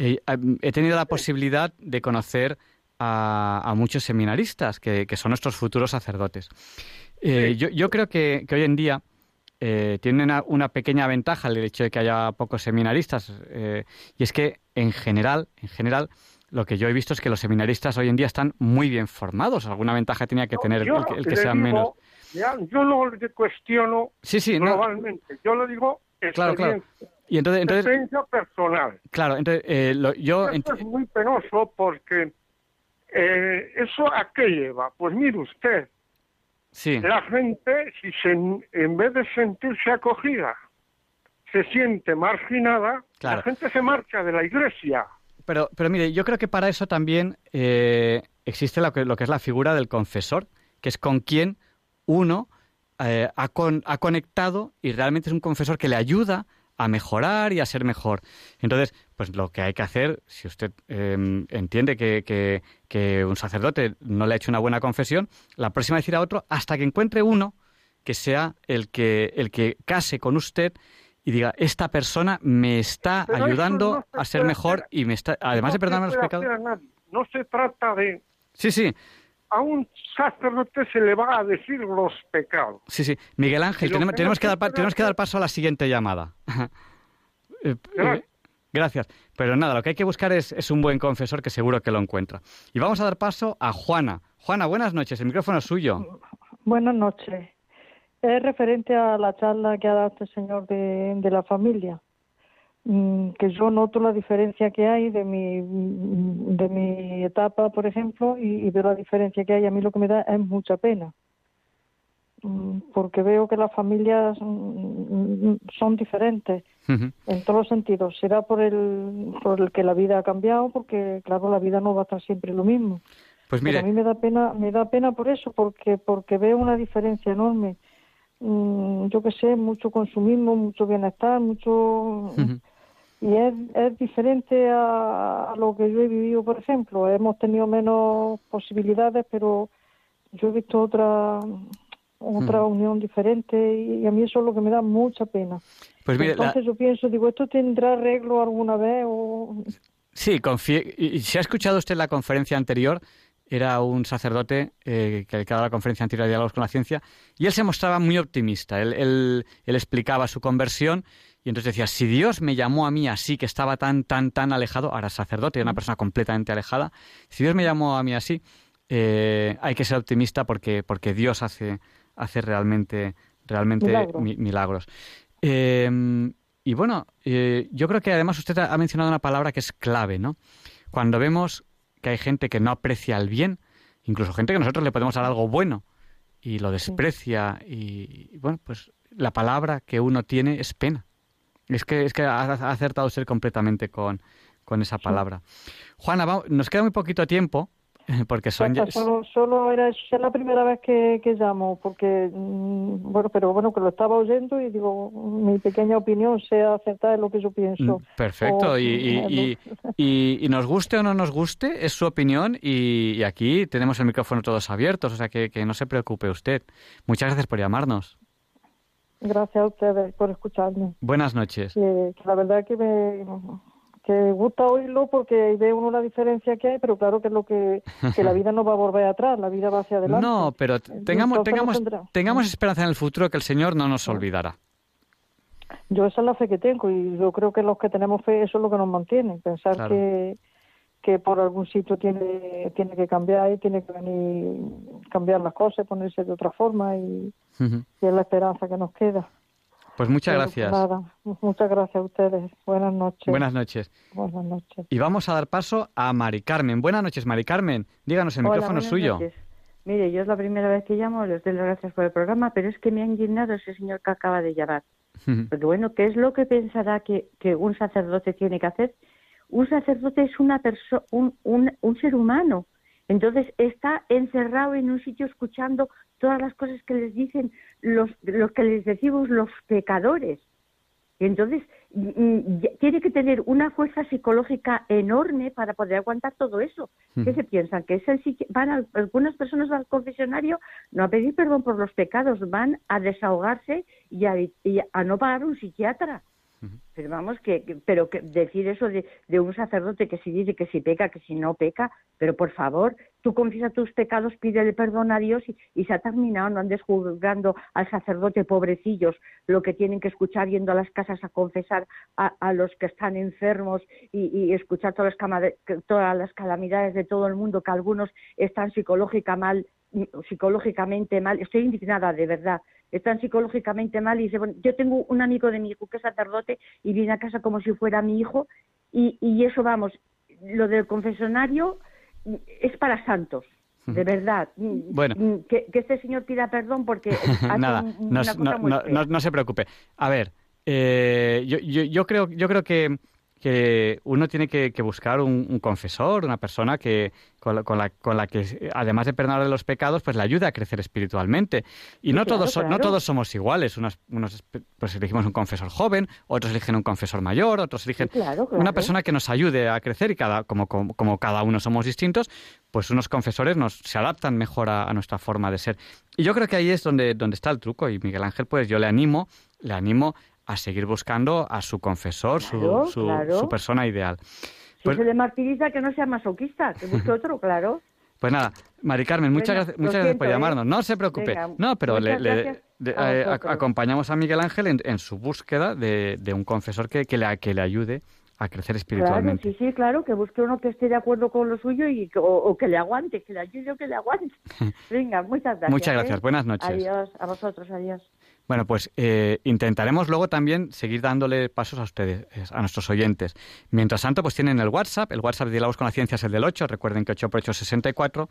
eh, he tenido la posibilidad de conocer a, a muchos seminaristas que, que son nuestros futuros sacerdotes. Eh, yo, yo creo que, que hoy en día eh, tiene una, una pequeña ventaja el hecho de que haya pocos seminaristas eh, y es que en general, en general, lo que yo he visto es que los seminaristas hoy en día están muy bien formados. Alguna ventaja tenía que tener el, que- sean digo, menos. ya, yo no le cuestiono Sí, sí, no. globalmente, yo le digo Claro, claro. Y entonces, personal. claro, entonces eh, lo- yo Esto es muy penoso porque eh, ¿eso a qué lleva? Pues mire usted, sí. la gente, si se, en vez de sentirse acogida, se siente marginada, Claro. la gente se marcha de la iglesia. Pero, pero mire, yo creo que para eso también eh, existe lo que, lo que es la figura del confesor, que es con quien uno eh, ha, con- ha conectado y realmente es un confesor que le ayuda a mejorar y a ser mejor. Entonces, pues lo que hay que hacer, si usted eh, entiende que, que- que un sacerdote no le ha hecho una buena confesión, la próxima decir a otro hasta que encuentre uno que sea el que, el que case con usted y diga, esta persona me está Pero ayudando no se a ser mejor hacer. y me está, además No de perdonarme los pecados. No se trata de... Sí, sí, A un sacerdote se le va a decir los pecados. sí, sí. Miguel Ángel, tenemos, que dar, pa- tenemos que dar paso a la siguiente llamada. Eh, eh, Gracias. gracias. Pero nada, lo que hay que buscar es, es un buen confesor que seguro que lo encuentra. Y vamos a dar paso a Juana. Juana, buenas noches. El micrófono es suyo. Buenas noches. Es referente a la charla que ha dado este señor de, de la familia, que yo noto la diferencia que hay de mi, mm, de mi etapa, por ejemplo, y, y veo la diferencia que hay. A mí lo que me da es mucha pena, Mm, porque veo que las familias mm, son diferentes en todos los sentidos. Será por el, por el que la vida ha cambiado, porque claro, la vida no va a estar siempre lo mismo. Pues Pero a mí mire, me da pena, me da pena por eso, porque porque veo una diferencia enorme. Mm, yo que sé, mucho consumismo, mucho bienestar, mucho. Y es, es diferente a, a lo que yo he vivido, por ejemplo. Hemos tenido menos posibilidades, pero yo he visto otra otra unión diferente y, a mí eso es lo que me da mucha pena. pues mire, la- Entonces yo pienso, digo, ¿esto tendrá arreglo alguna vez? o sí, confíe- y, si ha escuchado usted la conferencia anterior, era un sacerdote eh, que que daba la conferencia anterior de Diálogos con la Ciencia, y él se mostraba muy optimista. Él, él- él explicaba su conversión y entonces decía, si Dios me llamó a mí así, que estaba tan, tan, tan alejado, ahora sacerdote, era una persona completamente alejada, si Dios me llamó a mí así, eh, hay que ser optimista porque, porque Dios hace, hace realmente, realmente Milagros. mi- milagros. Eh, y bueno, eh, yo creo que además usted ha mencionado una palabra que es clave, ¿no? Cuando vemos que hay gente que no aprecia el bien, incluso gente que nosotros le podemos dar algo bueno y lo desprecia y, y, bueno, pues la palabra que uno tiene es pena. Es que es que ha acertado usted completamente con, con esa palabra. Juana, va- nos queda muy poquito tiempo porque son ya- Solo, solo era es la primera vez que, que llamo, porque, mm, bueno, pero bueno, que lo estaba oyendo y digo, mi pequeña opinión sea acertada en lo que yo pienso. Mm, Perfecto, O, y, y- y- y- y nos guste o no nos guste, es su opinión y, y aquí tenemos el micrófono todos abiertos, o sea que, que no se preocupe usted. Muchas gracias por llamarnos. Gracias a ustedes por escucharme. Buenas noches. Que, que la verdad que me que gusta oírlo porque ve uno la diferencia que hay, pero claro que es lo que, que la vida no va a volver atrás, la vida va hacia adelante. No, pero tengamos, tengamos, tengamos esperanza en el futuro que el Señor no nos olvidará. Yo esa es la fe que tengo y yo creo que los que tenemos fe eso es lo que nos mantiene, pensar Claro. que, que por algún sitio tiene, tiene que cambiar y tiene que venir cambiar las cosas, ponerse de otra forma y, es la esperanza que nos queda. Pues muchas Pero, gracias. Nada, muchas gracias a ustedes. Buenas noches. Buenas noches. Buenas noches. Y vamos a dar paso a Mari Carmen. Buenas noches, Mari Carmen. Díganos, el Hola, micrófono suyo. noches. Mire, yo es la primera vez que llamo, les doy las gracias por el programa, pero es que me ha indignado ese señor que acaba de llamar. Porque bueno, ¿qué es lo que pensará que, que un sacerdote tiene que hacer? Un sacerdote es una perso un, un, un ser humano. Entonces está encerrado en un sitio escuchando todas las cosas que les dicen los, los que les decimos los pecadores. entonces mm, mm, tiene que tener una fuerza psicológica enorme para poder aguantar todo eso. ¿Qué se piensan? Que es el van algunas personas al confesionario no a pedir perdón por los pecados, van a desahogarse y a no pagar un psiquiatra. Pero vamos, que, pero que decir eso de, de, un sacerdote que si dice que si peca, que si no peca, pero por favor, tú confiesa tus pecados, pídele perdón a Dios y, se ha terminado, no andes juzgando al sacerdote, pobrecillos, lo que tienen que escuchar yendo a las casas a confesar a, los que están enfermos y, escuchar todas las, todas las calamidades de todo el mundo, que algunos están psicológica mal, psicológicamente mal. Estoy indignada, de verdad están psicológicamente mal y dice, bueno, yo tengo un amigo de mi hijo que es sacerdote y viene a casa como si fuera mi hijo y, y eso vamos, lo del confesionario es para santos. De verdad. Bueno. Que, este señor pida perdón porque... Nada, no, no, se preocupe. A ver, eh, yo, yo, yo, creo, yo creo que que uno tiene que, buscar un, confesor, una persona que con la, con, la, que, además de perdonar los pecados, pues le ayude a crecer espiritualmente. Y no, todos, no todos somos iguales. Unos, unos, pues elegimos un confesor joven, otros eligen un confesor mayor, otros eligen una persona que nos ayude a crecer y cada, como, como, cada uno somos distintos, pues unos confesores nos, se adaptan mejor a, a, nuestra forma de ser. Y yo creo que ahí es donde, donde está el truco. Y Miguel Ángel, pues yo le animo, le animo a seguir buscando a su confesor, su, su, persona ideal. Si pues se le martiriza, que no sea masoquista, que busque otro, claro. Pues nada, Mari Carmen, muchas, gracias, muchas gracias por ¿eh? llamarnos. No se preocupe. no, pero le, eh, acompañamos a Miguel Ángel en, su búsqueda de, un confesor que, que, le, que le ayude a crecer espiritualmente. sí, sí, claro, que busque uno que esté de acuerdo con lo suyo y o, que le aguante, que le ayude o que le aguante. Venga, muchas gracias. Muchas gracias, ¿eh? buenas noches. Adiós, a vosotros, adiós. Bueno, pues eh, intentaremos luego también seguir dándole pasos a ustedes, a nuestros oyentes. Mientras tanto, pues tienen el WhatsApp. El WhatsApp de Diálogos con la Ciencia es el del 8. Recuerden que 8 por 8 es 64.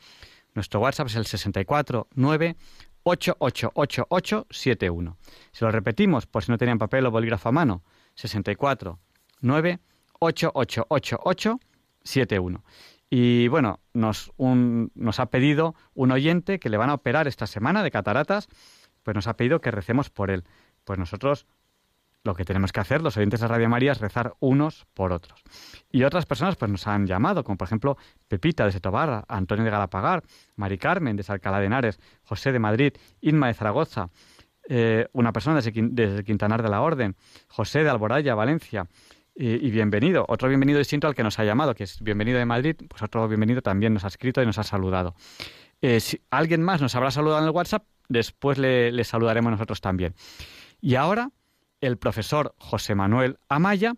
Nuestro WhatsApp es el 649 888871. Si lo repetimos, por si no tenían papel o bolígrafo a mano, 64 9 888871. Y bueno, nos, nos ha pedido un oyente que le van a operar esta semana de cataratas pues nos ha pedido que recemos por él. Pues nosotros lo que tenemos que hacer, los oyentes de Radio María, es rezar unos por otros. Y otras personas pues nos han llamado, como por ejemplo Pepita de Setobarra, Antonio de Galapagar, Mari Carmen de Salcalá de Henares, José de Madrid, Inma de Zaragoza, eh, una persona desde, Quintanar de la Orden, José de Alboraya, Valencia, y, bienvenido. Otro bienvenido distinto al que nos ha llamado, que es bienvenido de Madrid, pues otro bienvenido también nos ha escrito y nos ha saludado. Eh, si alguien más nos habrá saludado en el WhatsApp, después le, saludaremos nosotros también. Y ahora, el profesor José Manuel Amaya,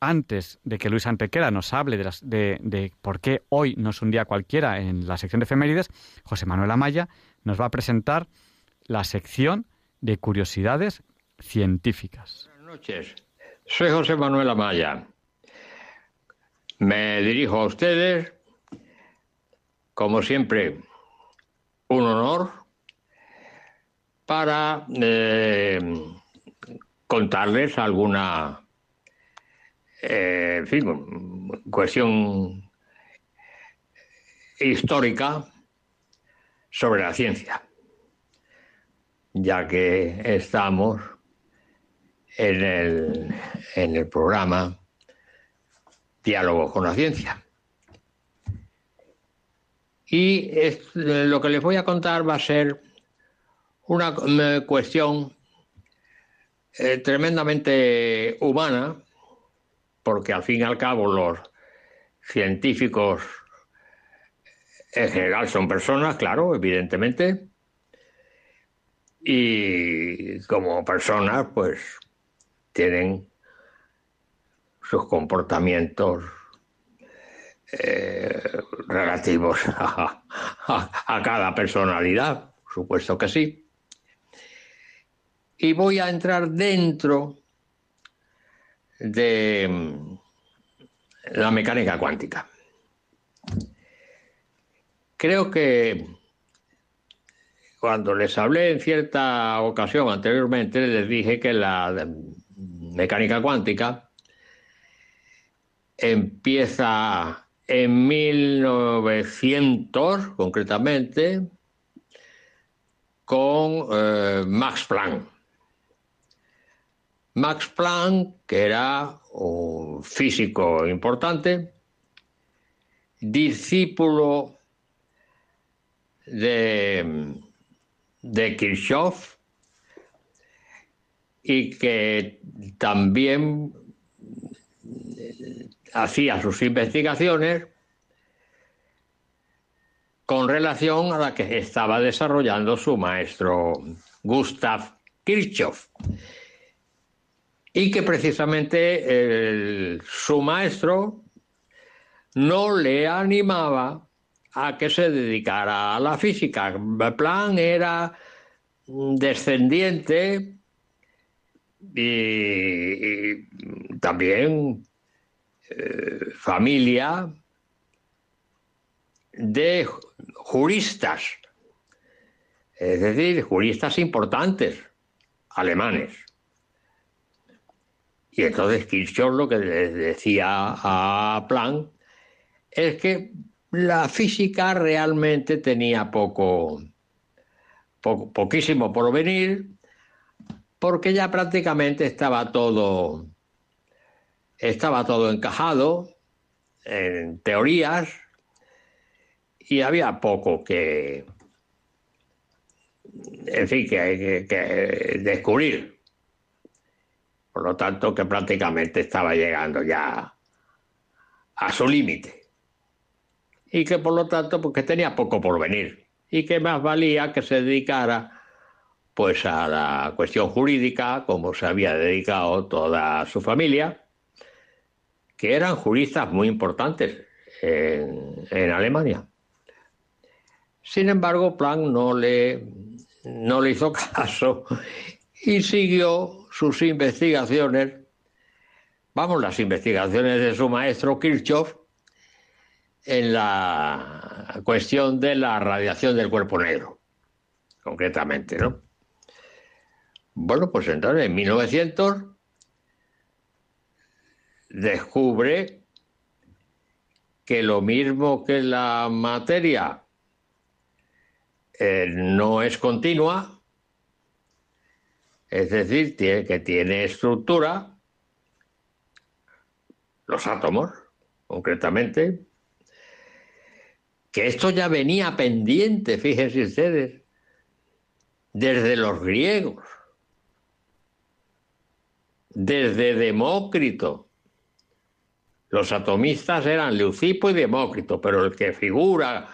antes de que Luis Antequera nos hable de, las, de, por qué hoy no es un día cualquiera en la sección de efemérides, José Manuel Amaya nos va a presentar la sección de curiosidades científicas. Buenas noches, soy José Manuel Amaya. Me dirijo a ustedes, como siempre, un honor para eh, contarles alguna eh, cuestión histórica sobre la ciencia, ya que estamos en el, en el programa Diálogo con la Ciencia. Y lo que les voy a contar va a ser una cuestión eh, tremendamente humana, porque al fin y al cabo los científicos en general son personas, claro, evidentemente, y como personas pues tienen sus comportamientos eh, relativos a cada personalidad, supuesto que sí y voy a entrar dentro de mm, la mecánica cuántica. Creo que cuando les hablé en cierta ocasión anteriormente, les dije que la mm, mecánica cuántica empieza en 1900, concretamente, con eh, Max Planck. Max Planck, que era un físico importante, discípulo de, de Kirchhoff y que también hacía sus investigaciones con relación a la que estaba desarrollando su maestro Gustav Kirchhoff. Y que precisamente su maestro no le animaba a que se dedicara a la física. Plan era descendiente y, también eh, familia de juristas, es decir, juristas importantes, alemanes. Y entonces Kirchhoff lo que le decía a Planck es que la física realmente tenía poco, poquísimo por venir, porque ya prácticamente estaba todo, estaba todo encajado en teorías y había poco que, en fin, que, que descubrir. Por lo tanto, que prácticamente estaba llegando ya a su límite y que por lo tanto porque tenía poco por venir y que más valía que se dedicara pues a la cuestión jurídica como se había dedicado toda su familia que eran juristas muy importantes en, en Alemania. Sin embargo, Planck no le, no le hizo caso y siguió sus investigaciones, vamos, las investigaciones de su maestro Kirchhoff, en la cuestión de la radiación del cuerpo negro, concretamente, ¿no? Bueno, pues entonces en 1900 descubre que lo mismo que la materia eh, no es continua, es decir, que tiene estructura, los átomos, concretamente, que esto ya venía pendiente, fíjense ustedes, desde los griegos, desde Demócrito. Los atomistas eran Leucipo y Demócrito, pero el que figura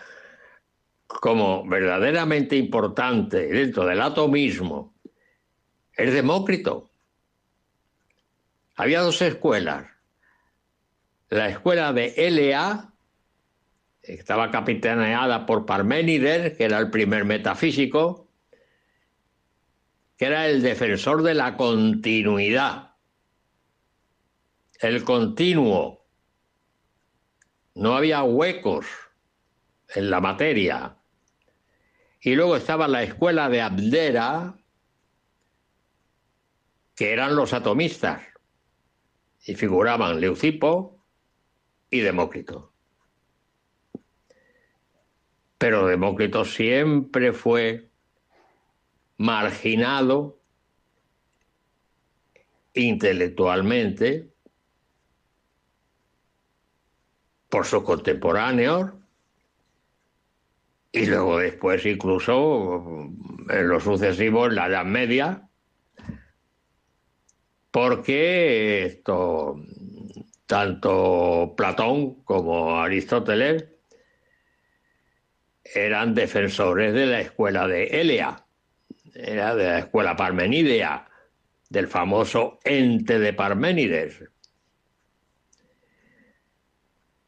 como verdaderamente importante dentro del atomismo es Demócrito. Había dos escuelas, la escuela de LA estaba capitaneada por Parménides, que era el primer metafísico, que era el defensor de la continuidad, el continuo. No había huecos en la materia. Y luego estaba la escuela de Abdera, que eran los atomistas, y figuraban Leucipo y Demócrito. Pero Demócrito siempre fue marginado intelectualmente por sus contemporáneos y luego después incluso en lo sucesivo en la Edad Media, porque esto, tanto Platón como Aristóteles eran defensores de la escuela de Elea, era de la escuela parmenidea, del famoso ente de Parménides.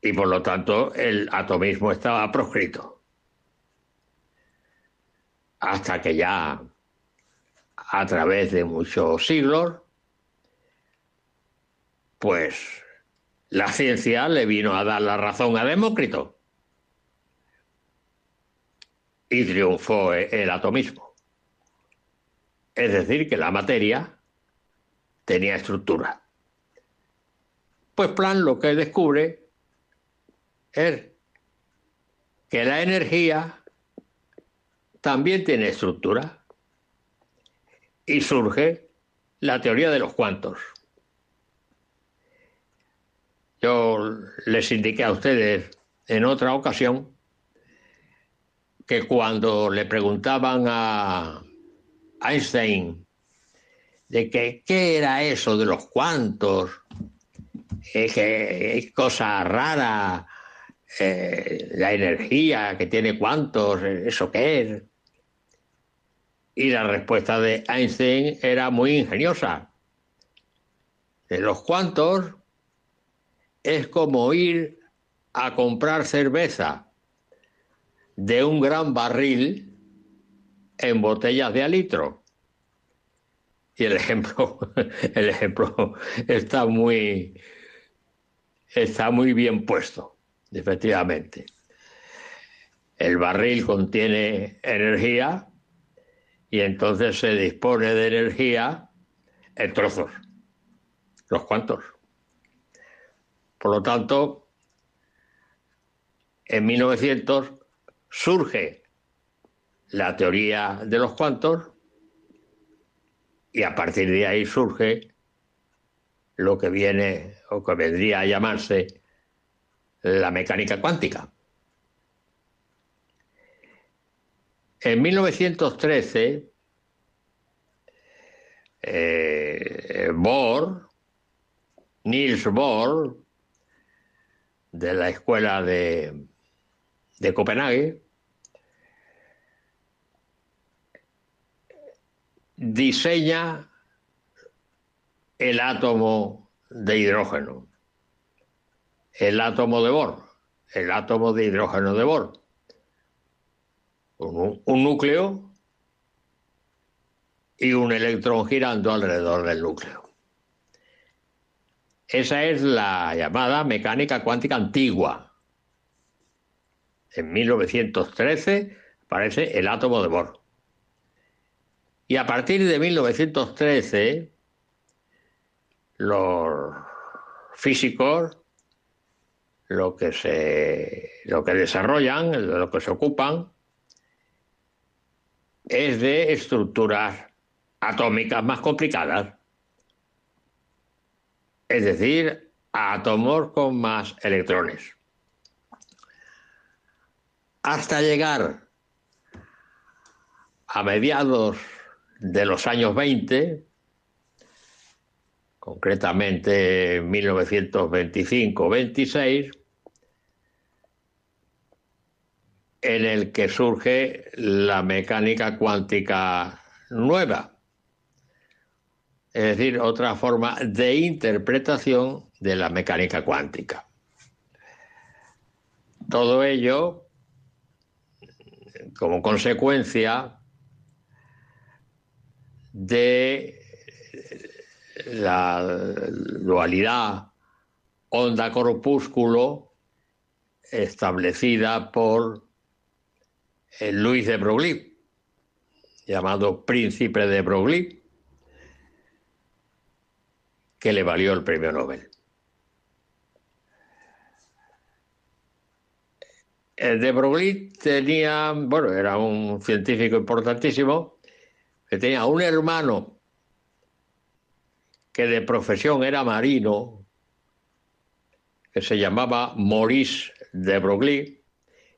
Y por lo tanto el atomismo estaba proscrito. Hasta que ya a través de muchos siglos, pues la ciencia le vino a dar la razón a Demócrito y triunfó el atomismo. Es decir, que la materia tenía estructura. Pues Plan lo que descubre es que la energía también tiene estructura y surge la teoría de los cuantos. Yo les indiqué a ustedes en otra ocasión que cuando le preguntaban a Einstein de que qué era eso de los cuantos, eh, que es cosa rara, eh, la energía que tiene cuantos, eso qué es. Y la respuesta de Einstein era muy ingeniosa. De los cuantos es como ir a comprar cerveza de un gran barril en botellas de a litro. Y el ejemplo, el ejemplo está muy, está muy bien puesto, efectivamente. El barril contiene energía y entonces se dispone de energía en trozos, los cuantos. Por lo tanto, en 1900 surge la teoría de los cuantos y a partir de ahí surge lo que viene o que vendría a llamarse la mecánica cuántica. En 1913, eh, Bohr, Niels Bohr, de la escuela de, de Copenhague, diseña el átomo de hidrógeno, el átomo de Bohr, el átomo de hidrógeno de Bohr. Un, un, núcleo y un electrón girando alrededor del núcleo. Esa es la llamada mecánica cuántica antigua. En 1913 aparece el átomo de Bohr. Y a partir de 1913, los físicos lo que, se, lo que desarrollan, lo que se ocupan, es de estructuras atómicas más complicadas. Es decir, átomos con más electrones. Hasta llegar a mediados de los años 20, concretamente 1925-26, en el que surge la mecánica cuántica nueva, es decir, otra forma de interpretación de la mecánica cuántica. Todo ello como consecuencia de la dualidad onda-corpúsculo establecida por Luis de Broglie, llamado príncipe de Broglie, que le valió el premio Nobel. El de Broglie tenía, bueno, era un científico importantísimo, que tenía un hermano que de profesión era marino, que se llamaba Maurice de Broglie,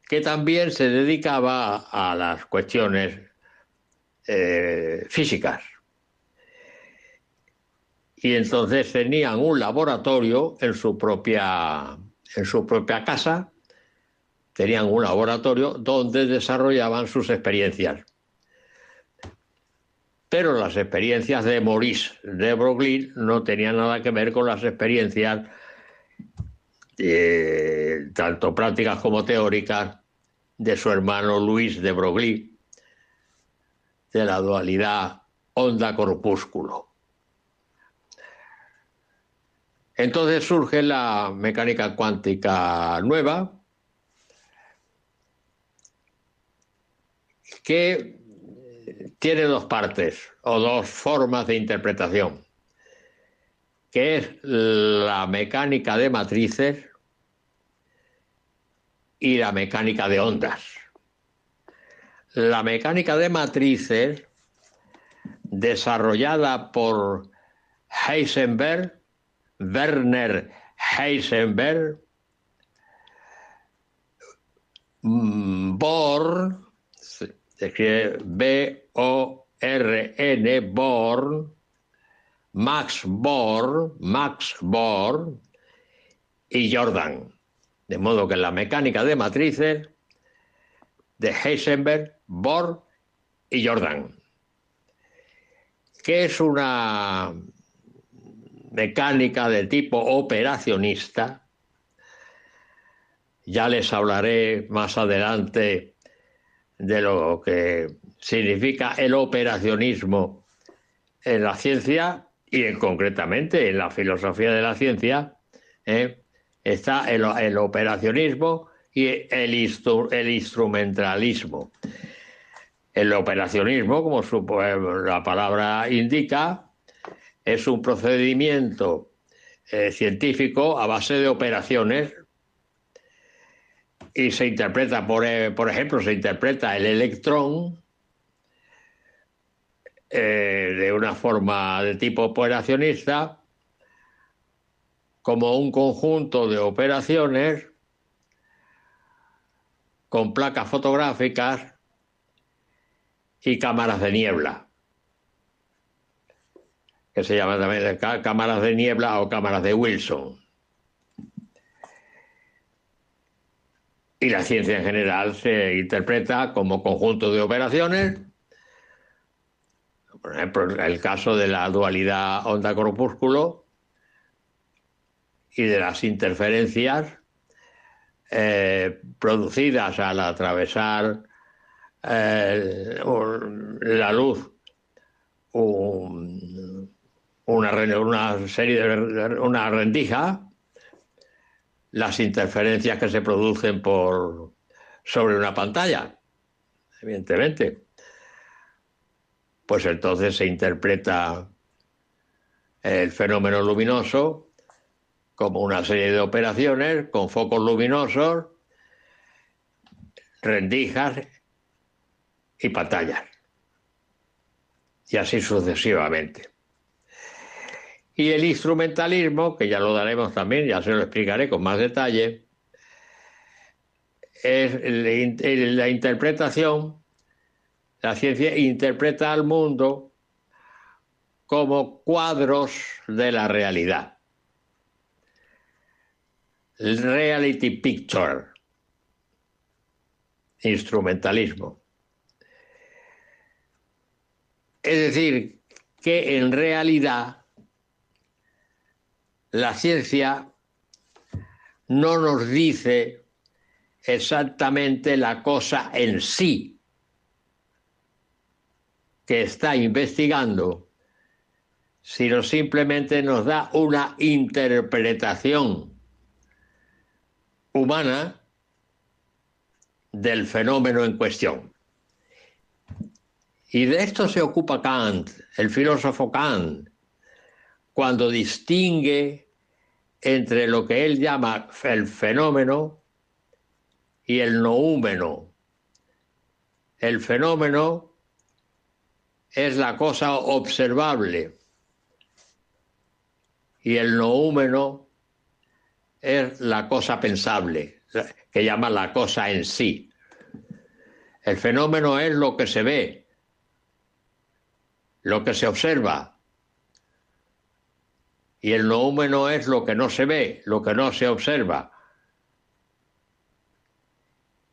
que también se dedicaba a las cuestiones eh, físicas. Y entonces tenían un laboratorio en su propia, en su propia casa, tenían un laboratorio donde desarrollaban sus experiencias. Pero las experiencias de Maurice de Broglie no tenían nada que ver con las experiencias eh, tanto prácticas como teóricas de su hermano Luis de Broglie, de la dualidad onda-corpúsculo. Entonces surge la mecánica cuántica nueva, que tiene dos partes o dos formas de interpretación, que es la mecánica de matrices y la mecánica de ondas. La mecánica de matrices desarrollada por Heisenberg, Werner Heisenberg, Bohr, se escribe B-O-R-N, Bohr, Max Bohr, Max Bohr y Jordan. De modo que la mecánica de matrices de Heisenberg, Bohr y Jordan, que es una mecánica de tipo operacionista. Ya les hablaré más adelante de lo que significa el operacionismo en la ciencia y en, concretamente en la filosofía de la ciencia. ¿eh? Está el, operacionismo y el, instrumentalismo. El operacionismo, como su, la palabra indica, es un procedimiento eh, científico a base de operaciones. Y se interpreta, por, eh, por ejemplo, se interpreta el electrón eh, de una forma de tipo operacionista como un conjunto de operaciones con placas fotográficas y cámaras de niebla se llama también cámaras de niebla o cámaras de Wilson. Y la ciencia en general se interpreta como conjunto de operaciones. Por ejemplo, el caso de la dualidad onda-corpúsculo y de las interferencias eh, producidas al atravesar eh, la luz un, una, serie de una rendija, las interferencias que se producen por sobre una pantalla, evidentemente. Pues entonces se interpreta el fenómeno luminoso como una serie de operaciones con focos luminosos, rendijas y pantallas. Y así sucesivamente. Y el instrumentalismo, que ya lo daremos también, ya se lo explicaré con más detalle, es la interpretación, la ciencia interpreta al mundo como cuadros de la realidad. Reality picture, instrumentalismo. Es decir, que en realidad la ciencia no nos dice exactamente la cosa en sí que está investigando, sino simplemente nos da una interpretación humana del fenómeno en cuestión. Y de esto se ocupa Kant, el filósofo Kant, cuando distingue entre lo que él llama el fenómeno y el noúmeno. El fenómeno es la cosa observable y el noúmeno es la cosa pensable, que llama la cosa en sí. El fenómeno es lo que se ve, lo que se observa, y el noúmeno es lo que no se ve, lo que no se observa.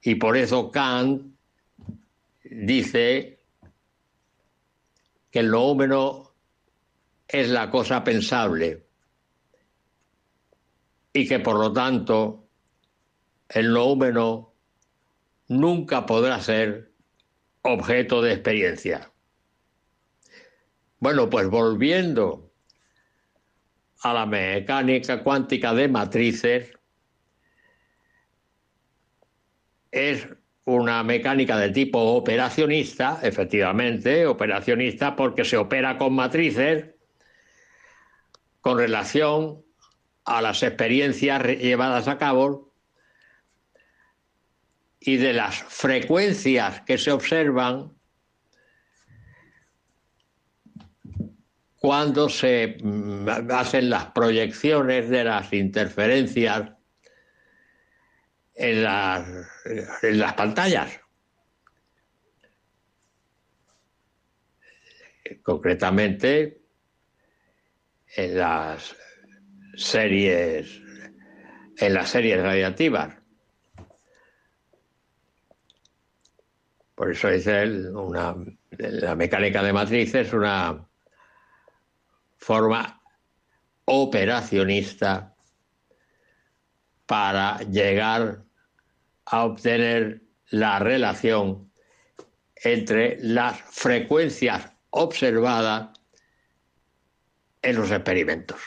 Y por eso Kant dice que el noúmeno es la cosa pensable y que por lo tanto el noúmeno nunca podrá ser objeto de experiencia. Bueno, pues volviendo a la mecánica cuántica de matrices es una mecánica de tipo operacionista, efectivamente, operacionista porque se opera con matrices con relación a las experiencias llevadas a cabo y de las frecuencias que se observan cuando se mm, hacen las proyecciones de las interferencias en las, en las pantallas. Concretamente, en las series, en las series radiativas. Por eso dice él, una, la mecánica de matrices es una forma operacionista para llegar a obtener la relación entre las frecuencias observadas en los experimentos.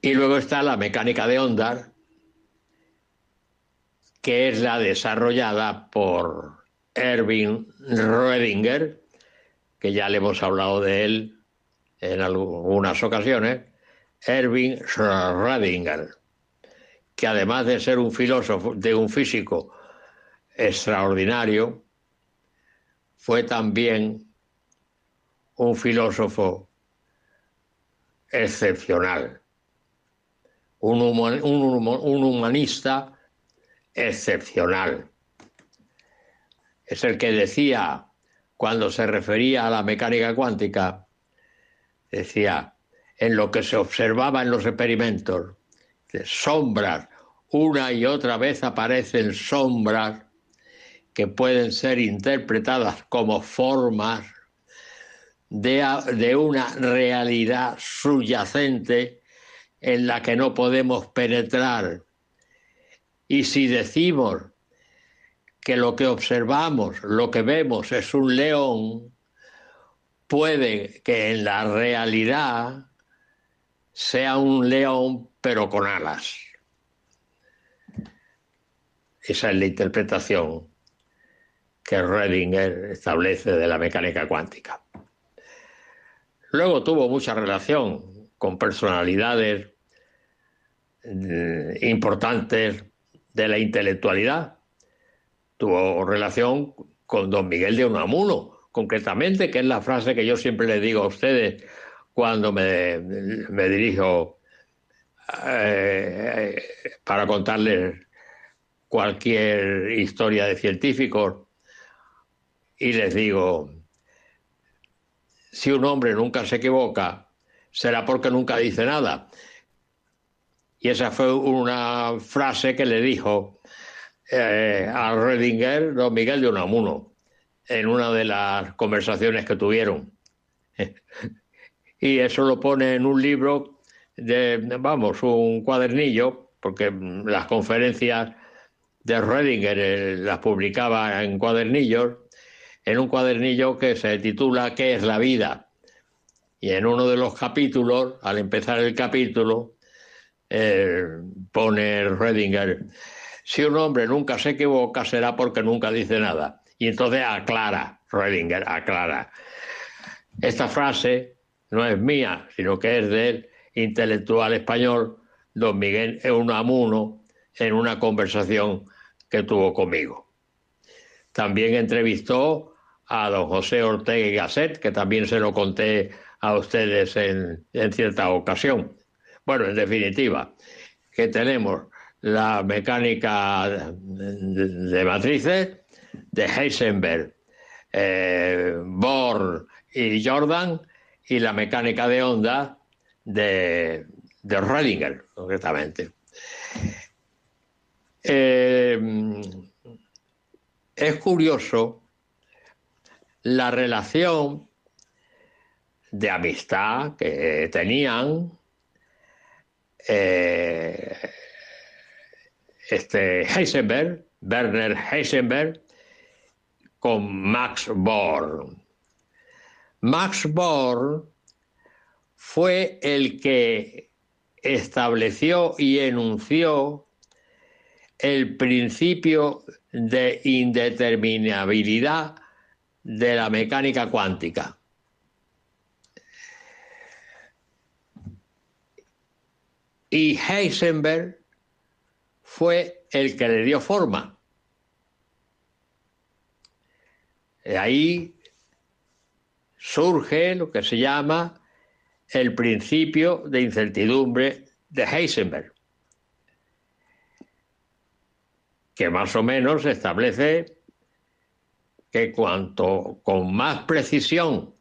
Y luego está la mecánica de ondas, que es la desarrollada por Erwin Rödinger, que ya le hemos hablado de él en algunas ocasiones, Erwin Schrödinger, que además de ser un filósofo, de un físico extraordinario, fue también un filósofo excepcional, un, un humanista excepcional. Es el que decía, cuando se refería a la mecánica cuántica, decía, en lo que se observaba en los experimentos, sombras, una y otra vez aparecen sombras que pueden ser interpretadas como formas de, de, una realidad subyacente en la que no podemos penetrar. Y si decimos que lo que observamos, lo que vemos es un león, puede que en la realidad sea un león pero con alas. Esa es la interpretación que Redinger establece de la mecánica cuántica. Luego tuvo mucha relación con personalidades mm, importantes de la intelectualidad. Tuvo relación con don Miguel de Unamuno, concretamente, que es la frase que yo siempre le digo a ustedes cuando me, dirijo eh, para contarles cualquier historia de científicos y les digo, si un hombre nunca se equivoca, será porque nunca dice nada. Y esa fue una frase que le dijo eh, a Redinger don Miguel de Unamuno en una de las conversaciones que tuvieron. y eso lo pone en un libro de, vamos, un cuadernillo, porque las conferencias de Redinger eh, las publicaba en cuadernillos en un cuadernillo que se titula ¿Qué es la vida? Y en uno de los capítulos, al empezar el capítulo, eh, pone Redinger, si un hombre nunca se equivoca será porque nunca dice nada. Y entonces aclara, Redinger aclara. Esta frase no es mía, sino que es del intelectual español don Miguel Eunamuno en una conversación que tuvo conmigo. También entrevistó a don José Ortega y Gasset, que también se lo conté a ustedes en, cierta ocasión. Bueno, en definitiva, que tenemos la mecánica de, matrices de Heisenberg, eh, Bohr y Jordan, y la mecánica de onda de, de Redinger, concretamente. Eh, es curioso la relación de amistad que tenían eh, este Heisenberg, Werner Heisenberg, con Max Born. Max Born fue el que estableció y enunció el principio de indeterminabilidad de la mecánica cuántica. Y Heisenberg fue el que le dio forma. De ahí surge lo que se llama el principio de incertidumbre de Heisenberg, que más o menos establece que cuanto con más precisión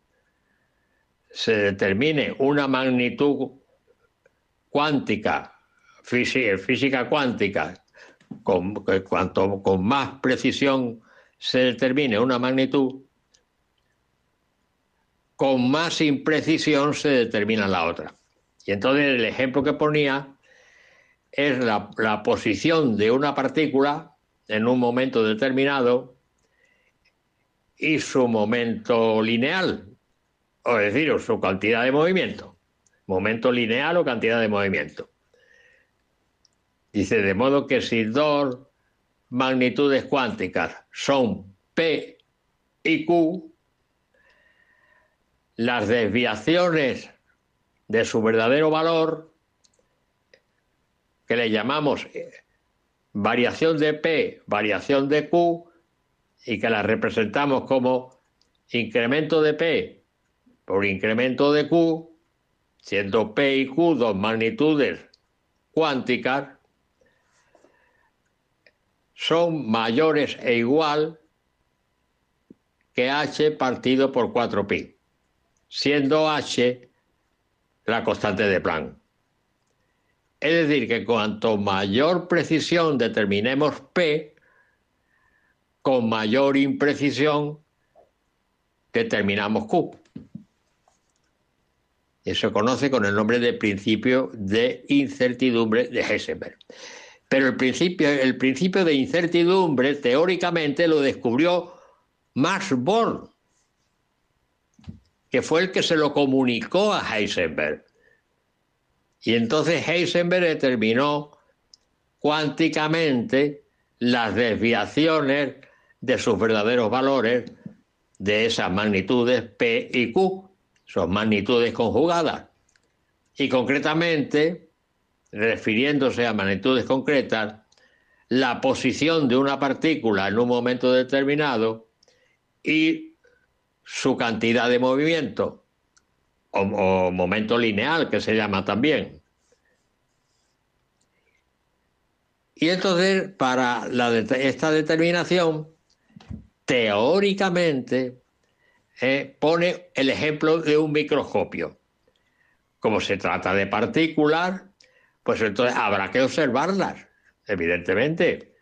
se determine una magnitud cuántica, física, cuántica, con, cuanto con más precisión se determine una magnitud, con más imprecisión se determina la otra. Y entonces el ejemplo que ponía es la, la posición de una partícula en un momento determinado y su momento lineal, o decir, su cantidad de movimiento. Momento lineal o cantidad de movimiento. Dice, de modo que si dos magnitudes cuánticas son P y Q, las desviaciones de su verdadero valor, que le llamamos eh, variación de P, variación de Q, y que las representamos como incremento de P por incremento de Q, siendo P y Q dos magnitudes cuánticas, son mayores e igual que h partido por 4pi, siendo h la constante de Planck. Es decir, que cuanto mayor precisión determinemos P, con mayor imprecisión determinamos Q. Eso se conoce con el nombre de principio de incertidumbre de Heisenberg. Pero el principio, el principio de incertidumbre teóricamente lo descubrió Max Born, que fue el que se lo comunicó a Heisenberg. Y entonces Heisenberg determinó cuánticamente las desviaciones de sus verdaderos valores de esas magnitudes P y Q, son magnitudes conjugadas. Y concretamente, refiriéndose a magnitudes concretas, la posición de una partícula en un momento determinado y su cantidad de movimiento, o, momento lineal que se llama también. Y entonces, para esta determinación, teóricamente eh, pone el ejemplo de un microscopio. Como se trata de partículas, pues entonces habrá que observarlas, evidentemente,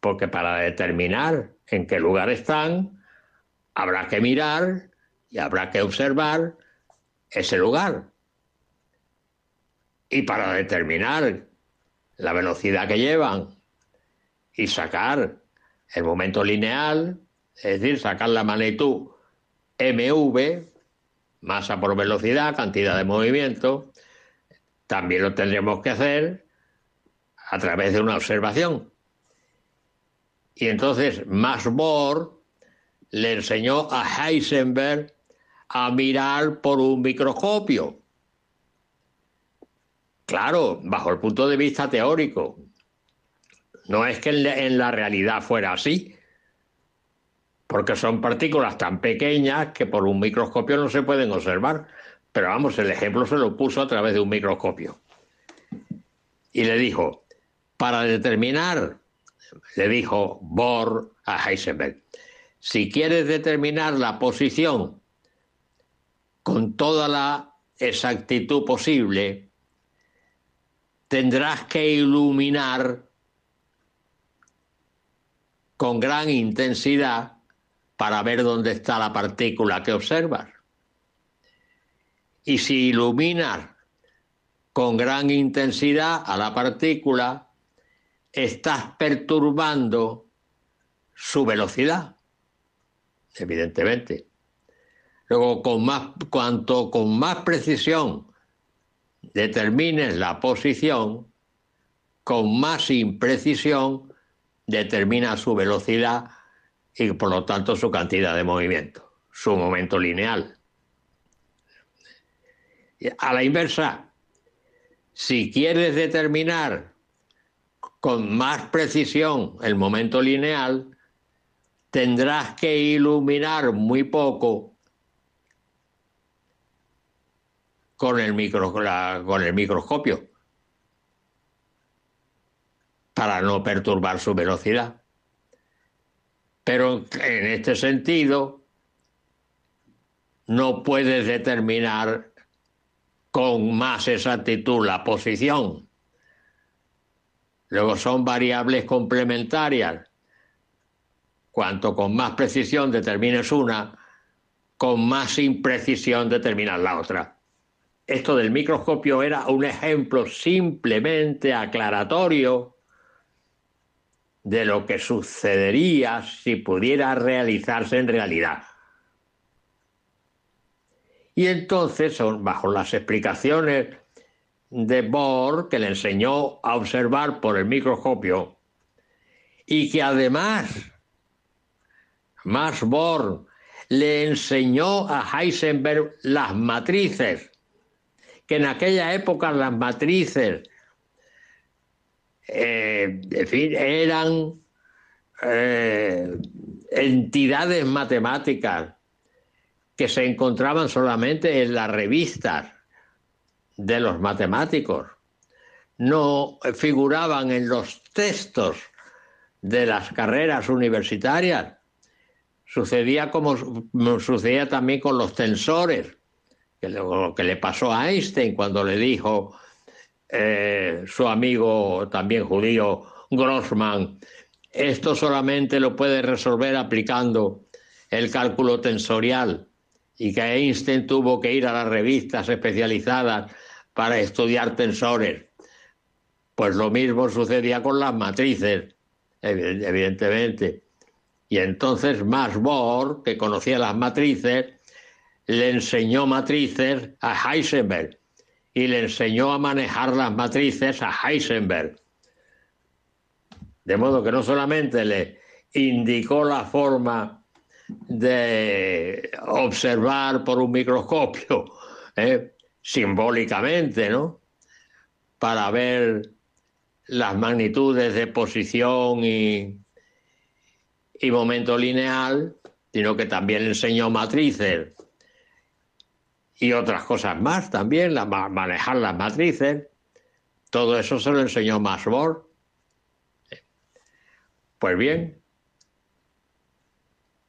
porque para determinar en qué lugar están, habrá que mirar y habrá que observar ese lugar. Y para determinar la velocidad que llevan y sacar el momento lineal, es decir, sacar la magnitud mv, masa por velocidad, cantidad de movimiento, también lo tendremos que hacer a través de una observación. Y entonces Max Bohr le enseñó a Heisenberg a mirar por un microscopio. Claro, bajo el punto de vista teórico, no es que en la realidad fuera así, porque son partículas tan pequeñas que por un microscopio no se pueden observar. Pero vamos, el ejemplo se lo puso a través de un microscopio. Y le dijo, para determinar, le dijo Bohr a Heisenberg, si quieres determinar la posición con toda la exactitud posible, tendrás que iluminar con gran intensidad para ver dónde está la partícula que observas. Y si iluminas con gran intensidad a la partícula, estás perturbando su velocidad, evidentemente. Luego, con más, cuanto con más precisión determines la posición, con más imprecisión determina su velocidad y por lo tanto su cantidad de movimiento, su momento lineal. A la inversa, si quieres determinar con más precisión el momento lineal, tendrás que iluminar muy poco con el, micro, con el microscopio para no perturbar su velocidad. Pero en este sentido, no puedes determinar con más exactitud la posición. Luego son variables complementarias. Cuanto con más precisión determines una, con más imprecisión determinas la otra. Esto del microscopio era un ejemplo simplemente aclaratorio de lo que sucedería si pudiera realizarse en realidad. Y entonces, bajo las explicaciones de Bohr, que le enseñó a observar por el microscopio, y que además Max Bohr le enseñó a Heisenberg las matrices, que en aquella época las matrices eh, eran eh, entidades matemáticas que se encontraban solamente en las revistas de los matemáticos, no figuraban en los textos de las carreras universitarias. Sucedía como sucedía también con los tensores, que lo que le pasó a Einstein cuando le dijo eh, su amigo también judío Grossman, esto solamente lo puede resolver aplicando el cálculo tensorial y que Einstein tuvo que ir a las revistas especializadas para estudiar tensores. Pues lo mismo sucedía con las matrices, evidentemente. Y entonces Max Bohr, que conocía las matrices, le enseñó matrices a Heisenberg y le enseñó a manejar las matrices a Heisenberg. De modo que no solamente le indicó la forma de observar por un microscopio, ¿eh? simbólicamente, ¿no? Para ver las magnitudes de posición y, y momento lineal, sino que también enseñó matrices y otras cosas más también, manejar las matrices. Todo eso se lo enseñó Masbor. Pues bien,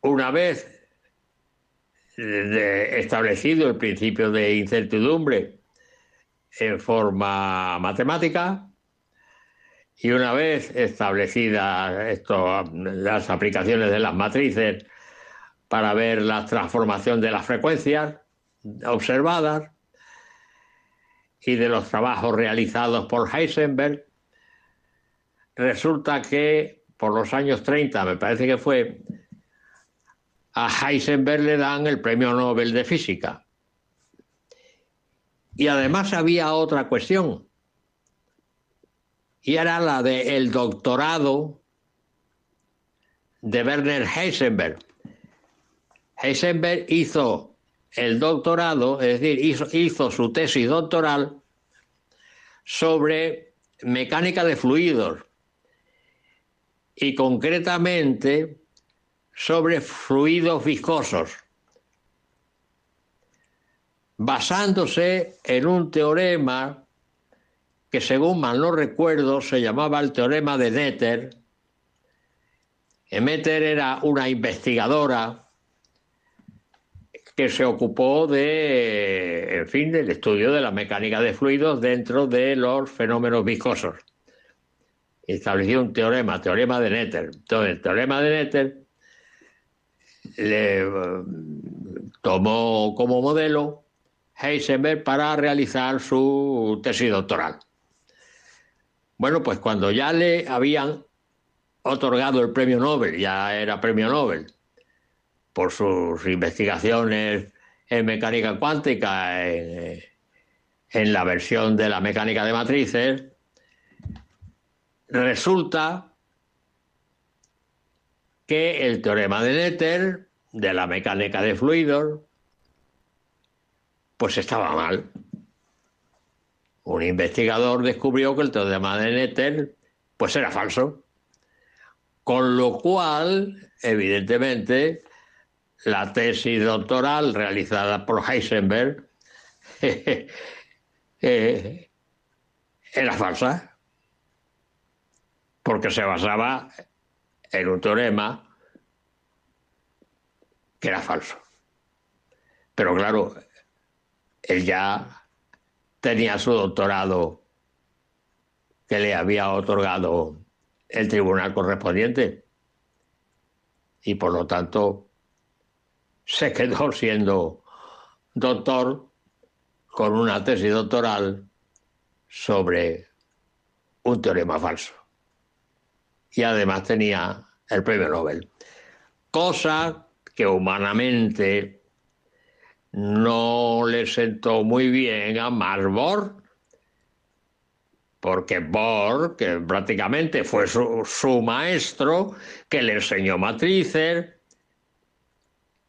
una vez establecido el principio de incertidumbre en forma matemática y una vez establecidas las aplicaciones de las matrices para ver la transformación de las frecuencias, observadas y de los trabajos realizados por Heisenberg, resulta que por los años 30, me parece que fue, a Heisenberg le dan el premio Nobel de Física. Y además había otra cuestión, y era la del doctorado de Werner Heisenberg. Heisenberg hizo el doctorado, es decir, hizo, su tesis doctoral sobre mecánica de fluidos y concretamente sobre fluidos viscosos, basándose en un teorema que según mal no recuerdo se llamaba el teorema de Netter. Meter era una investigadora que se ocupó de, en fin, del estudio de la mecánica de fluidos dentro de los fenómenos viscosos. Estableció un teorema, teorema de Netter. Entonces, el teorema de Netter le eh, tomó como modelo Heisenberg para realizar su tesis doctoral. Bueno, pues cuando ya le habían otorgado el premio Nobel, ya era premio Nobel, por sus investigaciones en mecánica cuántica, en, la versión de la mecánica de matrices, resulta que el teorema de Netter, de la mecánica de fluidos, pues estaba mal. Un investigador descubrió que el teorema de Netter pues era falso. Con lo cual, evidentemente, la tesis doctoral realizada por Heisenberg eh, era falsa, porque se basaba en un teorema que era falso. Pero claro, él ya tenía su doctorado que le había otorgado el tribunal correspondiente y por lo tanto se quedó siendo doctor con una tesis doctoral sobre un teorema falso. Y además tenía el premio Nobel. Cosa que humanamente no le sentó muy bien a Max Bohr, porque Bohr, que prácticamente fue su, maestro, que le enseñó matrices,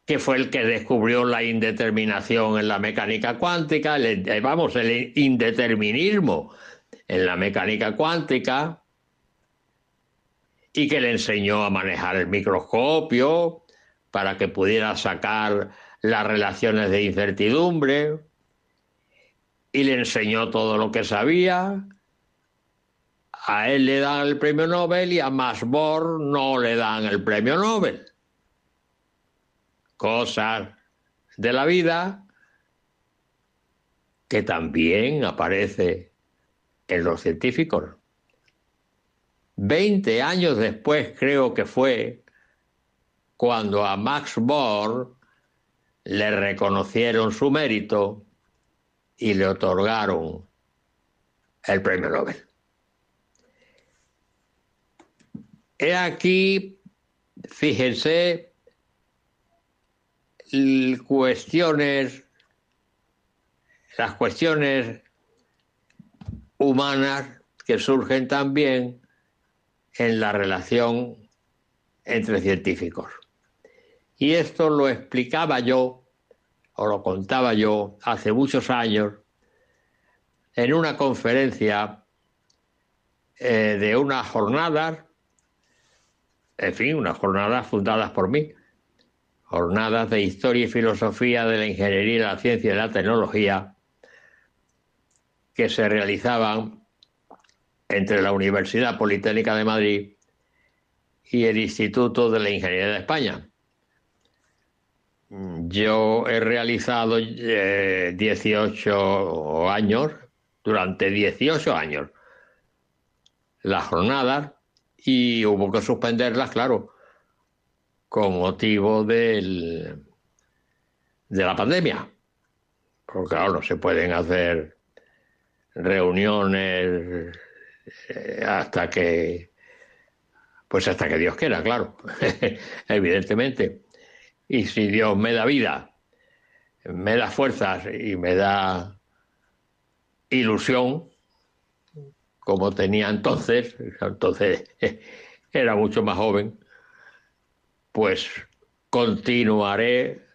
que fue el que descubrió la indeterminación en la mecánica cuántica, eh, vamos, el indeterminismo en la mecánica cuántica, y que le enseñó a manejar el microscopio para que pudiera sacar las relaciones de incertidumbre, y le enseñó todo lo que sabía, a él le dan el premio Nobel y a Max no le dan el premio Nobel. Cosas de la vida que también aparece en los científicos. Veinte años después creo que fue cuando a Max Bohr le reconocieron su mérito y le otorgaron el premio Nobel. He aquí, fíjense, las cuestiones humanas que surgen también en la relación entre científicos. Y esto lo explicaba yo, o lo contaba yo, hace muchos años, en una conferencia eh, de unas jornadas en fin, unas jornadas fundadas por mí, jornadas de historia y filosofía de la ingeniería, la ciencia y la tecnología, que se realizaban entre la Universidad Politécnica de Madrid y el Instituto de la Ingeniería de España. Yo he realizado 18 eh, años, durante 18 años, las jornadas y hubo que suspenderlas, claro, con motivo del, de la pandemia. Porque claro, no se pueden hacer reuniones eh, hasta que, pues hasta que Dios quiera, claro, evidentemente. Y si Dios me da vida, me da fuerzas y me da ilusión, como tenía entonces, entonces era mucho más joven, pues continuaré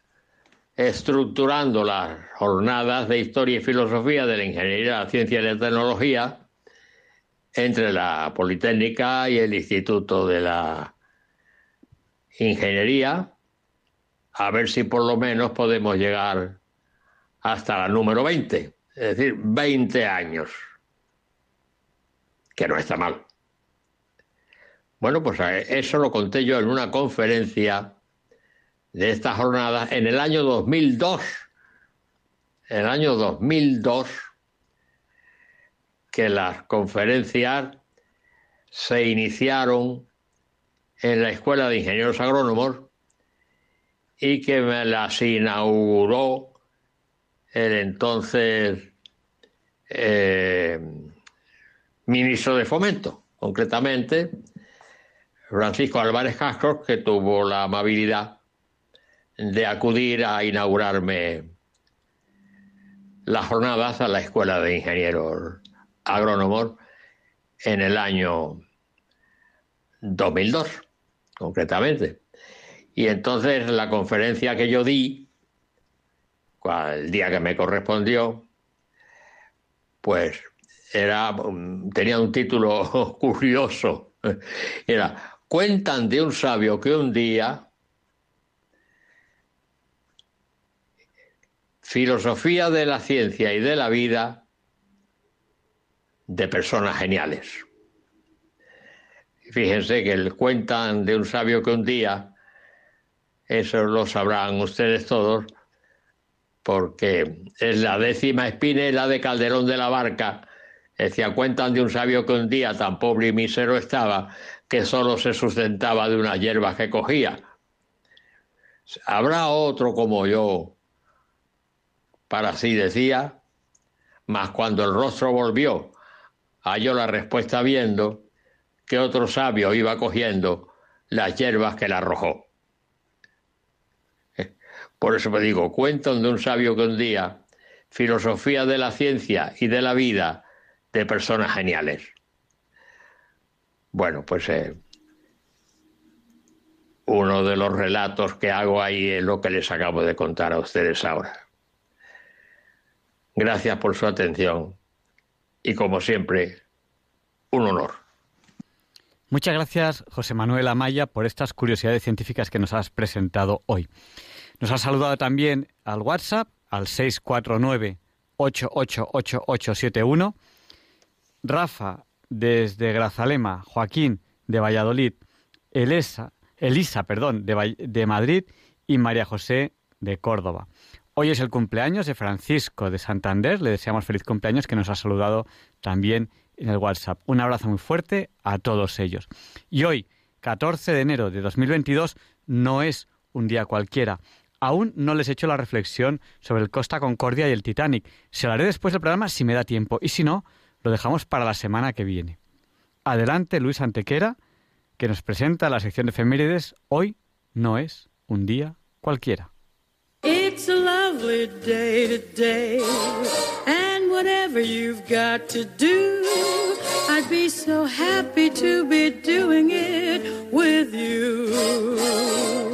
estructurando las jornadas de historia y filosofía de la ingeniería, la ciencia y la tecnología entre la Politécnica y el Instituto de la Ingeniería, a ver si por lo menos podemos llegar hasta la número 20, es decir, 20 años que no está mal. Bueno, pues eso lo conté yo en una conferencia de esta jornada en el año 2002. En el año 2002, que las conferencias se iniciaron en la Escuela de Ingenieros Agrónomos y que me las inauguró el entonces eh, ministro de Fomento, concretamente Francisco Álvarez Castro, que tuvo la amabilidad de acudir a inaugurarme las jornadas a la Escuela de Ingenieros Agrónomos en el año 2002, concretamente. Y entonces la conferencia que yo di, el día que me correspondió, pues era, mm, tenía un título curioso. Era, cuentan de un sabio que un día filosofía de la ciencia y de la vida de personas geniales. Fíjense que cuentan de un sabio que un día, eso lo sabrán ustedes todos, porque es la décima espinela de Calderón de la Barca. Decía, cuentan de un sabio que un día tan pobre y mísero estaba que solo se sustentaba de unas hierbas que cogía. Habrá otro como yo, para así decía, mas cuando el rostro volvió, halló la respuesta viendo que otro sabio iba cogiendo las hierbas que le arrojó. Por eso me digo, cuento de un sabio que un día, filosofía de la ciencia y de la vida de personas geniales. Bueno, pues eh, uno de los relatos que hago ahí es lo que les acabo de contar a ustedes ahora. Gracias por su atención y como siempre, un honor. Muchas gracias, José Manuel Amaya, por estas curiosidades científicas que nos has presentado hoy. Nos ha saludado también al WhatsApp, al 649-888871. Rafa, desde Grazalema, Joaquín, de Valladolid, Elisa, Elisa perdón, de, de Madrid y María José, de Córdoba. Hoy es el cumpleaños de Francisco de Santander. Le deseamos feliz cumpleaños que nos ha saludado también en el WhatsApp. Un abrazo muy fuerte a todos ellos. Y hoy, 14 de enero de 2022, no es un día cualquiera. Aún no les he hecho la reflexión sobre el Costa Concordia y el Titanic. Se lo haré después del programa si me da tiempo. Y si no, lo dejamos para la semana que viene. Adelante, Luis Antequera, que nos presenta la sección de efemérides. Hoy no es un día cualquiera. It's a lovely day today, and whatever you've got to do, I'd be so happy to be doing it with you.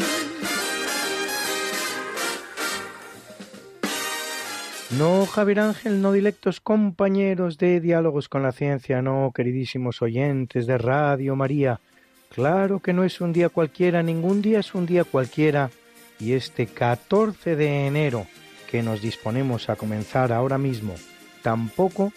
No, Javier Ángel, no directos compañeros de Diálogos con la Ciencia, no, queridísimos oyentes de Radio María. Claro que no es un día cualquiera, ningún día es un día cualquiera. Y este 14 de enero, que nos disponemos a comenzar ahora mismo, tampoco,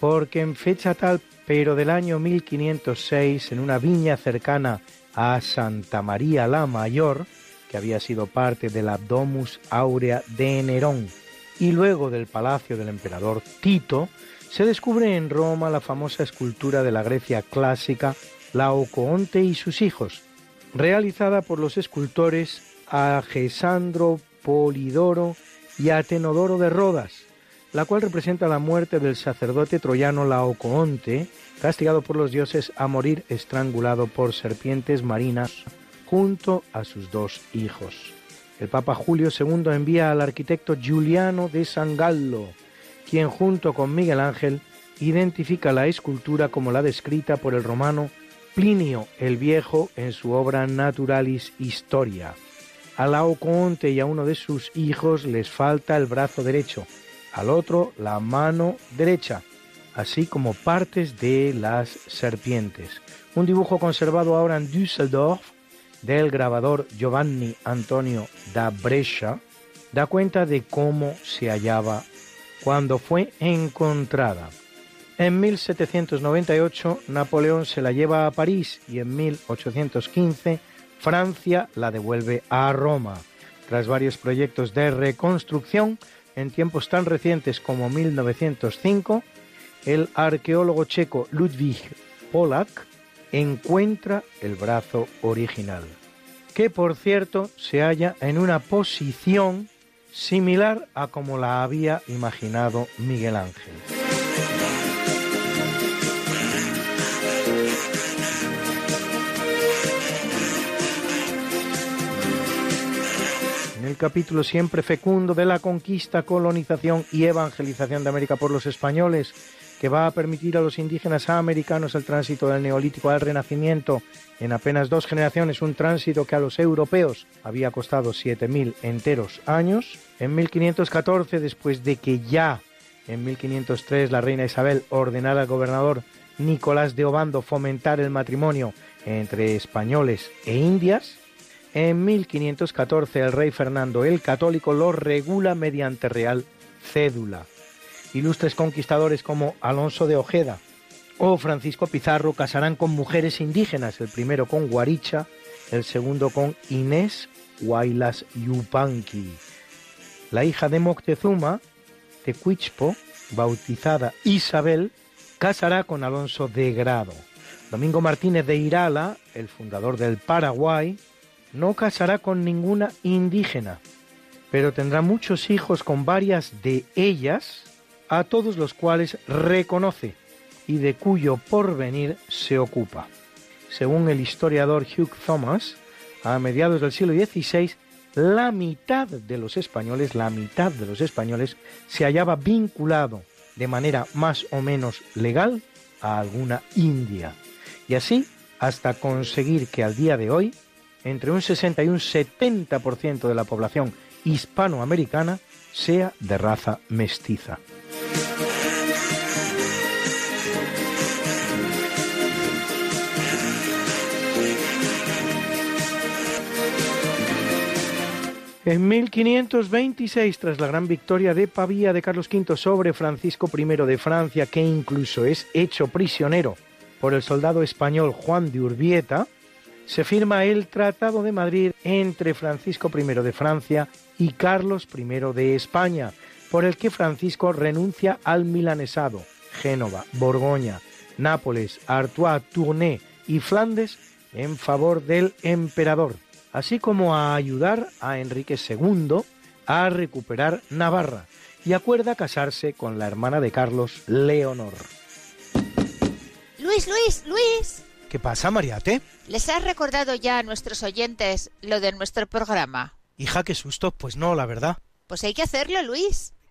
porque en fecha tal, pero del año 1506, en una viña cercana a Santa María la Mayor, que había sido parte del Abdomus Aurea de Nerón, y luego del palacio del emperador Tito, se descubre en Roma la famosa escultura de la Grecia clásica Laocoonte y sus hijos, realizada por los escultores Agesandro Polidoro y Atenodoro de Rodas, la cual representa la muerte del sacerdote troyano Laocoonte, castigado por los dioses a morir estrangulado por serpientes marinas junto a sus dos hijos el Papa Julio II envía al arquitecto Giuliano de San Gallo, quien junto con Miguel Ángel identifica la escultura como la descrita por el romano Plinio el Viejo en su obra Naturalis Historia. A Laocoonte y a uno de sus hijos les falta el brazo derecho, al otro la mano derecha, así como partes de las serpientes. Un dibujo conservado ahora en Düsseldorf del grabador Giovanni Antonio da Brescia da cuenta de cómo se hallaba cuando fue encontrada. En 1798 Napoleón se la lleva a París y en 1815 Francia la devuelve a Roma. Tras varios proyectos de reconstrucción en tiempos tan recientes como 1905, el arqueólogo checo Ludwig Polak encuentra el brazo original, que por cierto se halla en una posición similar a como la había imaginado Miguel Ángel. En el capítulo siempre fecundo de la conquista, colonización y evangelización de América por los españoles, que va a permitir a los indígenas americanos el tránsito del neolítico al renacimiento en apenas dos generaciones, un tránsito que a los europeos había costado 7.000 enteros años. En 1514, después de que ya en 1503 la reina Isabel ordenara al gobernador Nicolás de Obando fomentar el matrimonio entre españoles e indias, en 1514 el rey Fernando el Católico lo regula mediante real cédula. Ilustres conquistadores como Alonso de Ojeda o Francisco Pizarro casarán con mujeres indígenas, el primero con Guaricha, el segundo con Inés Huaylas Yupanqui. La hija de Moctezuma, Tecuichpo, bautizada Isabel, casará con Alonso de Grado. Domingo Martínez de Irala, el fundador del Paraguay, no casará con ninguna indígena, pero tendrá muchos hijos con varias de ellas, a todos los cuales reconoce y de cuyo porvenir se ocupa. Según el historiador Hugh Thomas, a mediados del siglo XVI, la mitad de los españoles, la mitad de los españoles, se hallaba vinculado de manera más o menos legal a alguna India. Y así hasta conseguir que al día de hoy, entre un 60 y un 70% de la población hispanoamericana sea de raza mestiza. En 1526, tras la gran victoria de Pavía de Carlos V sobre Francisco I de Francia, que incluso es hecho prisionero por el soldado español Juan de Urbieta, se firma el Tratado de Madrid entre Francisco I de Francia y Carlos I de España, por el que Francisco renuncia al milanesado, Génova, Borgoña, Nápoles, Artois, Tournai y Flandes en favor del emperador así como a ayudar a Enrique II a recuperar Navarra y acuerda casarse con la hermana de Carlos, Leonor. Luis, Luis, Luis. ¿Qué pasa, Mariate? ¿Les has recordado ya a nuestros oyentes lo de nuestro programa? Hija, qué susto. Pues no, la verdad. Pues hay que hacerlo, Luis.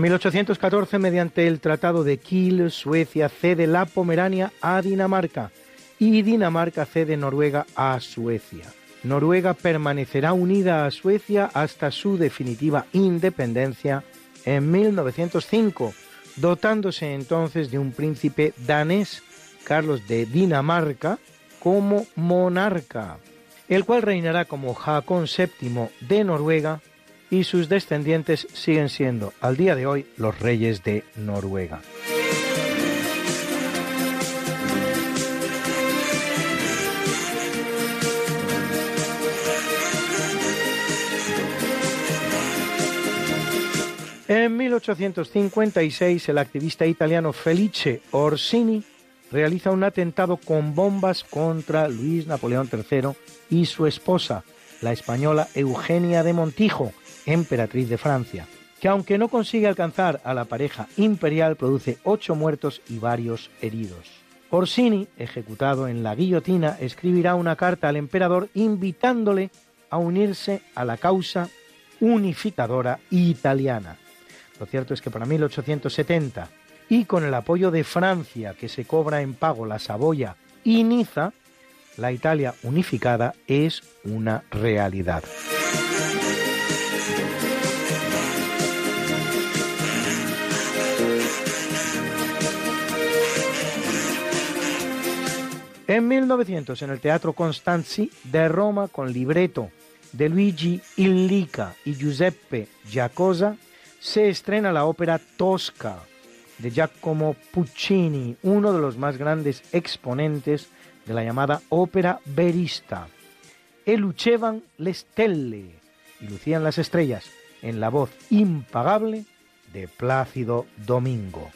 En 1814, mediante el Tratado de Kiel, Suecia cede la Pomerania a Dinamarca y Dinamarca cede Noruega a Suecia. Noruega permanecerá unida a Suecia hasta su definitiva independencia en 1905, dotándose entonces de un príncipe danés, Carlos de Dinamarca, como monarca, el cual reinará como Haakon VII de Noruega y sus descendientes siguen siendo al día de hoy los reyes de Noruega. En 1856 el activista italiano Felice Orsini realiza un atentado con bombas contra Luis Napoleón III y su esposa, la española Eugenia de Montijo, emperatriz de Francia, que aunque no consigue alcanzar a la pareja imperial, produce ocho muertos y varios heridos. Orsini, ejecutado en la guillotina, escribirá una carta al emperador invitándole a unirse a la causa unificadora italiana. Lo cierto es que para 1870, y con el apoyo de Francia, que se cobra en pago la Saboya y Niza, la Italia unificada es una realidad. En 1900, en el Teatro Constanzi de Roma, con libreto de Luigi Illica y Giuseppe Giacosa, se estrena la ópera Tosca de Giacomo Puccini, uno de los más grandes exponentes de la llamada ópera verista. E lucevan le stelle, y lucían las estrellas, en la voz impagable de Plácido Domingo.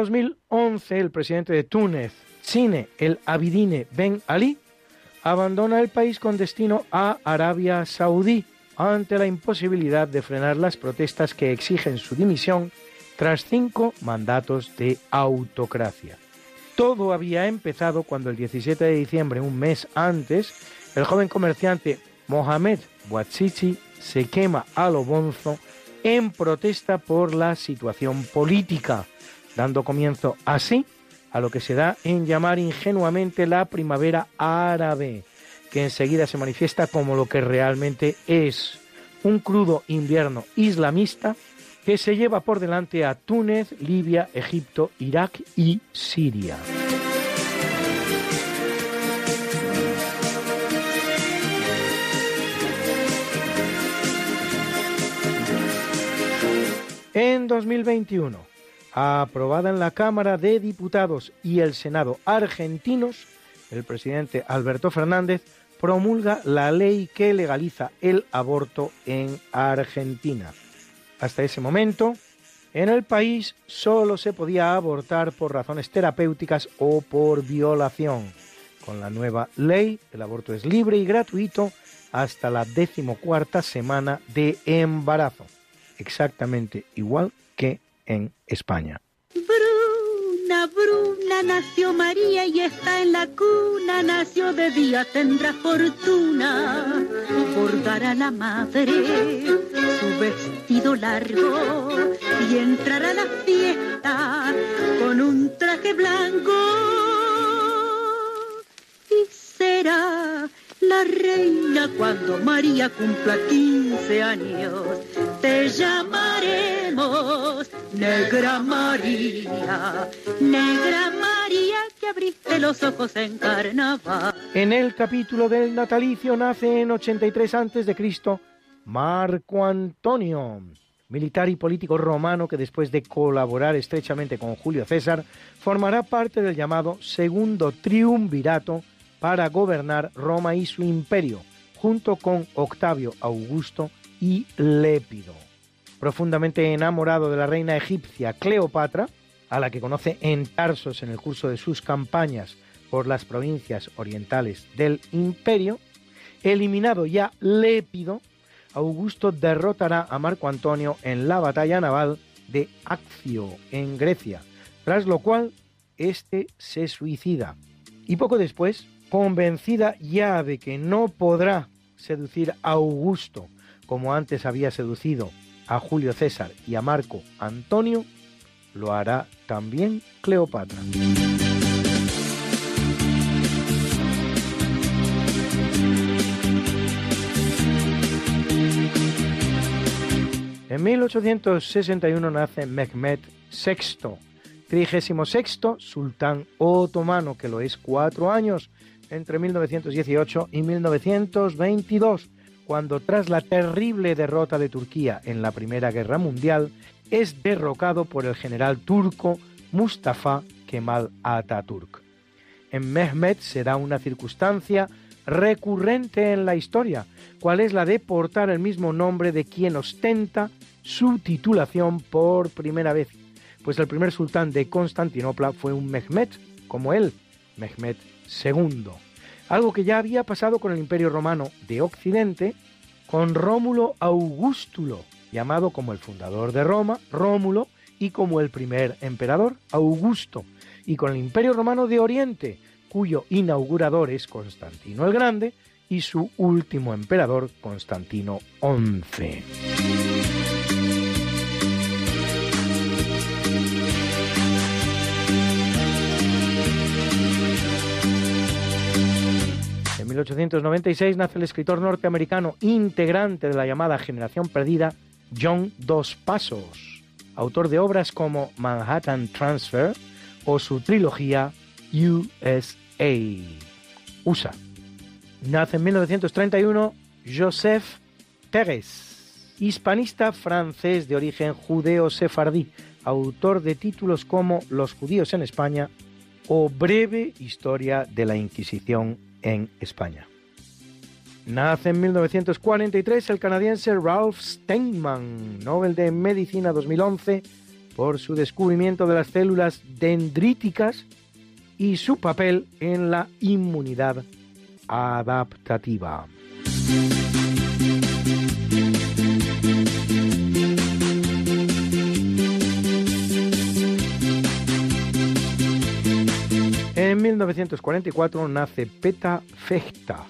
2011, el presidente de Túnez, Sine el Abidine Ben Ali, abandona el país con destino a Arabia Saudí ante la imposibilidad de frenar las protestas que exigen su dimisión tras cinco mandatos de autocracia. Todo había empezado cuando el 17 de diciembre, un mes antes, el joven comerciante Mohamed Bouazizi se quema a lo bonzo en protesta por la situación política dando comienzo así a lo que se da en llamar ingenuamente la primavera árabe, que enseguida se manifiesta como lo que realmente es, un crudo invierno islamista que se lleva por delante a Túnez, Libia, Egipto, Irak y Siria. En 2021, aprobada en la Cámara de Diputados y el Senado argentinos, el presidente Alberto Fernández promulga la ley que legaliza el aborto en Argentina. Hasta ese momento, en el país solo se podía abortar por razones terapéuticas o por violación. Con la nueva ley, el aborto es libre y gratuito hasta la decimocuarta semana de embarazo, exactamente igual que en España. Bruna, Bruna, nació María y está en la cuna, nació de día, tendrá fortuna, bordará la madre su vestido largo y entrará a la fiesta con un traje blanco. Y será la reina cuando María cumpla 15 años. Te llamaremos Negra María, Negra María que abriste los ojos en carnaval. En el capítulo del natalicio nace en 83 a.C. Marco Antonio, militar y político romano que después de colaborar estrechamente con Julio César, formará parte del llamado Segundo Triunvirato para gobernar Roma y su imperio, junto con Octavio Augusto y Lépido. Profundamente enamorado de la reina egipcia Cleopatra, a la que conoce en Tarsos en el curso de sus campañas por las provincias orientales del imperio, eliminado ya Lépido, Augusto derrotará a Marco Antonio en la batalla naval de Accio, en Grecia, tras lo cual éste se suicida. Y poco después, convencida ya de que no podrá seducir a Augusto como antes había seducido a Julio César y a Marco Antonio, lo hará también Cleopatra. En 1861 nace Mehmed VI, 36 sultán otomano, que lo es cuatro años, entre 1918 y 1922, cuando tras la terrible derrota de Turquía en la Primera Guerra Mundial, es derrocado por el general turco Mustafa Kemal Atatürk. En Mehmed será una circunstancia recurrente en la historia, cual es la de portar el mismo nombre de quien ostenta su titulación por primera vez, pues el primer sultán de Constantinopla fue un Mehmed, como él, Mehmed II. Algo que ya había pasado con el Imperio Romano de Occidente, con Rómulo Augustulo, llamado como el fundador de Roma, Rómulo, y como el primer emperador, Augusto, y con el Imperio Romano de Oriente, cuyo inaugurador es Constantino el Grande, y su último emperador, Constantino XI. 1896 nace el escritor norteamericano integrante de la llamada Generación Perdida, John Dos Pasos, autor de obras como Manhattan Transfer o su trilogía USA. USA. Nace en 1931 Joseph Pérez, hispanista francés de origen judeo-sefardí, autor de títulos como Los judíos en España o Breve historia de la Inquisición en España. Nace en 1943 el canadiense Ralph Steinman, Nobel de Medicina 2011, por su descubrimiento de las células dendríticas y su papel en la inmunidad adaptativa. En 1944 nace Peta Fechta,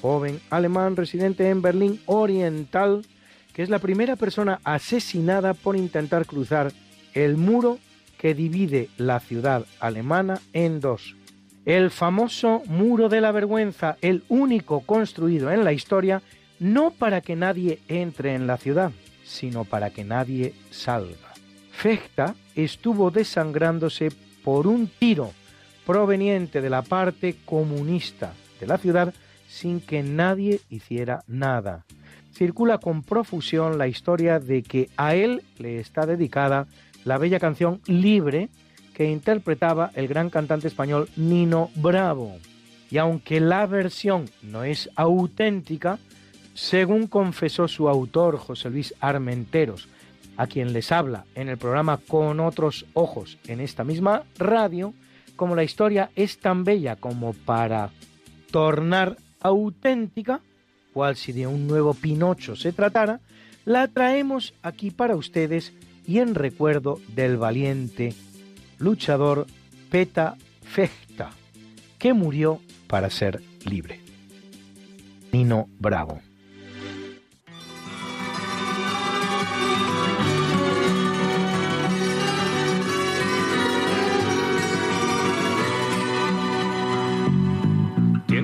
joven alemán residente en Berlín Oriental, que es la primera persona asesinada por intentar cruzar el muro que divide la ciudad alemana en dos. El famoso muro de la vergüenza, el único construido en la historia, no para que nadie entre en la ciudad, sino para que nadie salga. Fechta estuvo desangrándose por un tiro proveniente de la parte comunista de la ciudad sin que nadie hiciera nada. Circula con profusión la historia de que a él le está dedicada la bella canción Libre que interpretaba el gran cantante español Nino Bravo. Y aunque la versión no es auténtica, según confesó su autor José Luis Armenteros, a quien les habla en el programa Con otros ojos en esta misma radio, como la historia es tan bella como para tornar auténtica, cual si de un nuevo Pinocho se tratara, la traemos aquí para ustedes y en recuerdo del valiente luchador Peta Fechta, que murió para ser libre. Nino Bravo.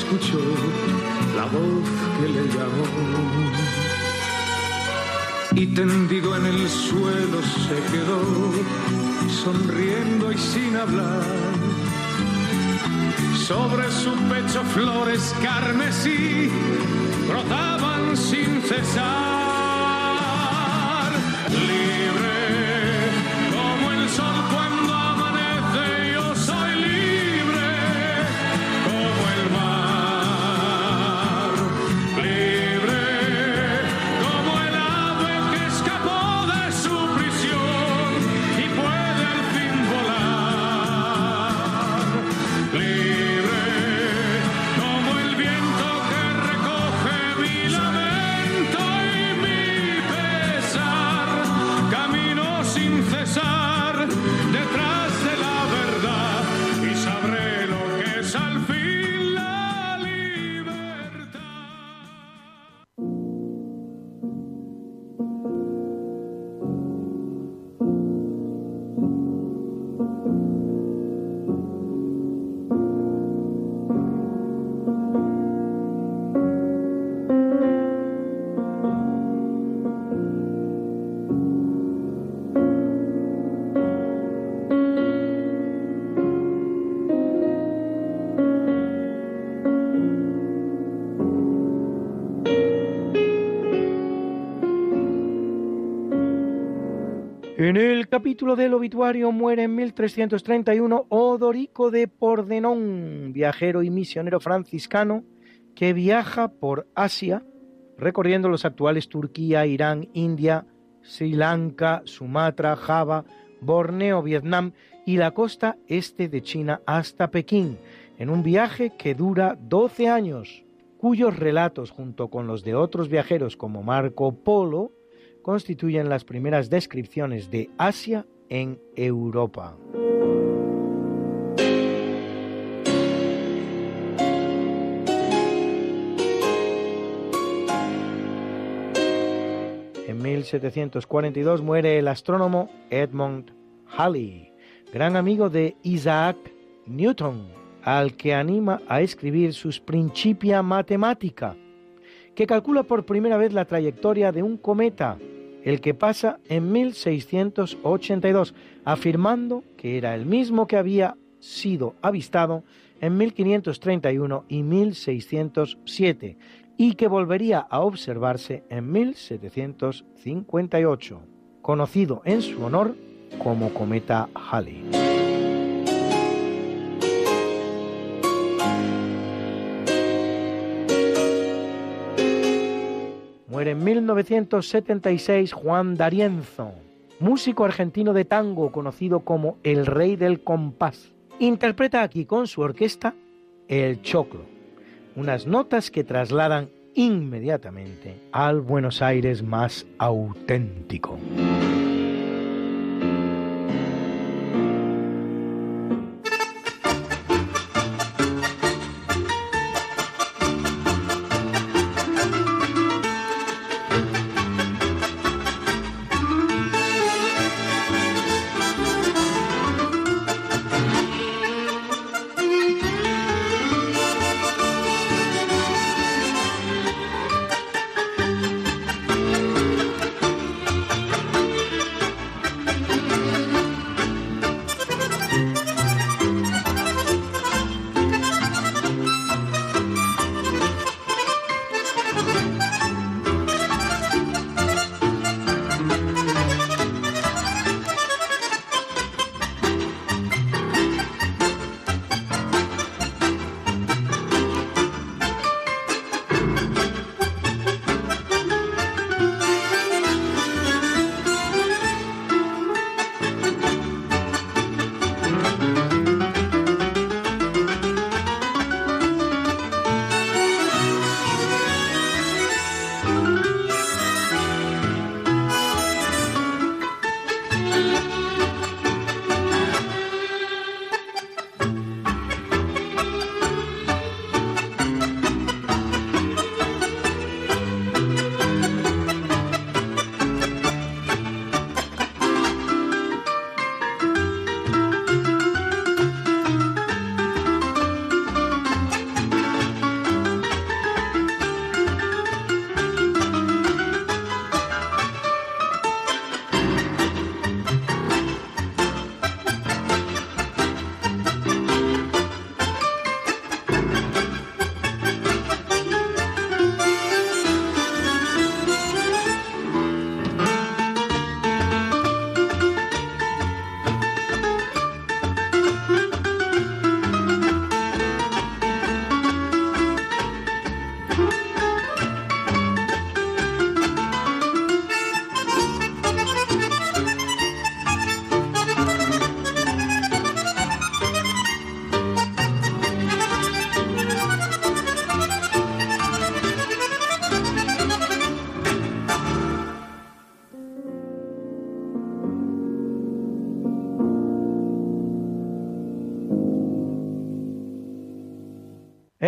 Escuchó la voz que le llamó. Y tendido en el suelo se quedó, sonriendo y sin hablar. Sobre su pecho flores carmesí brotaban sin cesar. Capítulo del obituario muere en 1331 Odorico de Pordenón, viajero y misionero franciscano que viaja por Asia, recorriendo los actuales Turquía, Irán, India, Sri Lanka, Sumatra, Java, Borneo, Vietnam y la costa este de China hasta Pekín, en un viaje que dura 12 años, cuyos relatos, junto con los de otros viajeros como Marco Polo, constituyen las primeras descripciones de Asia en Europa. En 1742 muere el astrónomo Edmund Halley, gran amigo de Isaac Newton, al que anima a escribir sus Principia Mathematica, que calcula por primera vez la trayectoria de un cometa, el que pasa en 1682, afirmando que era el mismo que había sido avistado en 1531 y 1607 y que volvería a observarse en 1758, conocido en su honor como cometa Halley. Muere en 1976 Juan D'Arienzo, músico argentino de tango conocido como el rey del compás. Interpreta aquí con su orquesta el choclo, unas notas que trasladan inmediatamente al Buenos Aires más auténtico.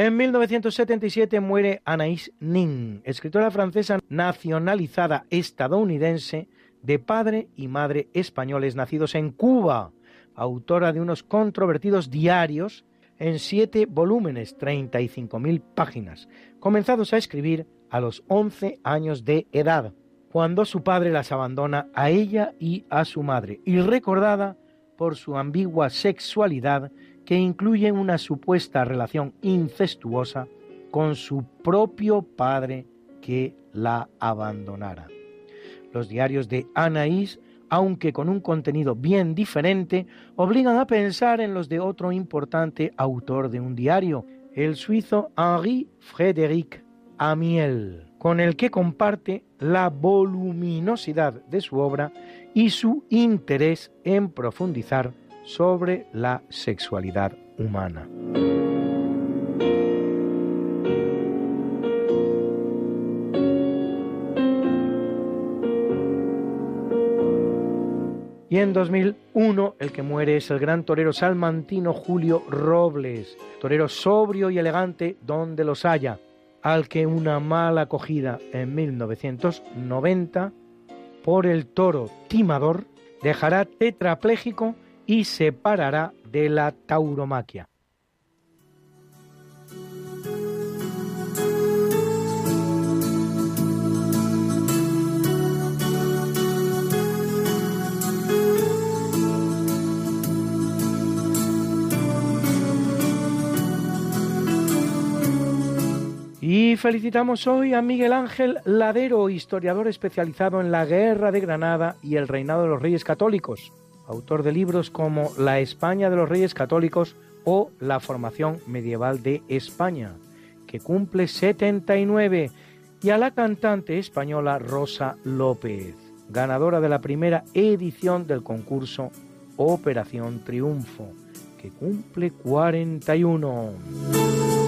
En 1977 muere Anaïs Nin, escritora francesa nacionalizada estadounidense de padre y madre españoles nacidos en Cuba, autora de unos controvertidos diarios en siete volúmenes, 35.000 páginas, comenzados a escribir a los 11 años de edad, cuando su padre las abandona a ella y a su madre, y recordada por su ambigua sexualidad que incluye una supuesta relación incestuosa con su propio padre que la abandonara. Los diarios de Anaïs, aunque con un contenido bien diferente, obligan a pensar en los de otro importante autor de un diario, el suizo Henri Frédéric Amiel, con el que comparte la voluminosidad de su obra y su interés en profundizar sobre la sexualidad humana. Y en 2001 el que muere es el gran torero salmantino Julio Robles, torero sobrio y elegante donde los haya, al que una mala acogida en 1990 por el toro timador dejará tetrapléjico y separará de la tauromaquia. Y felicitamos hoy a Miguel Ángel Ladero, historiador especializado en la Guerra de Granada y el reinado de los Reyes Católicos autor de libros como La España de los Reyes Católicos o La formación medieval de España, que cumple 79 y a la cantante española Rosa López, ganadora de la primera edición del concurso Operación Triunfo, que cumple 41.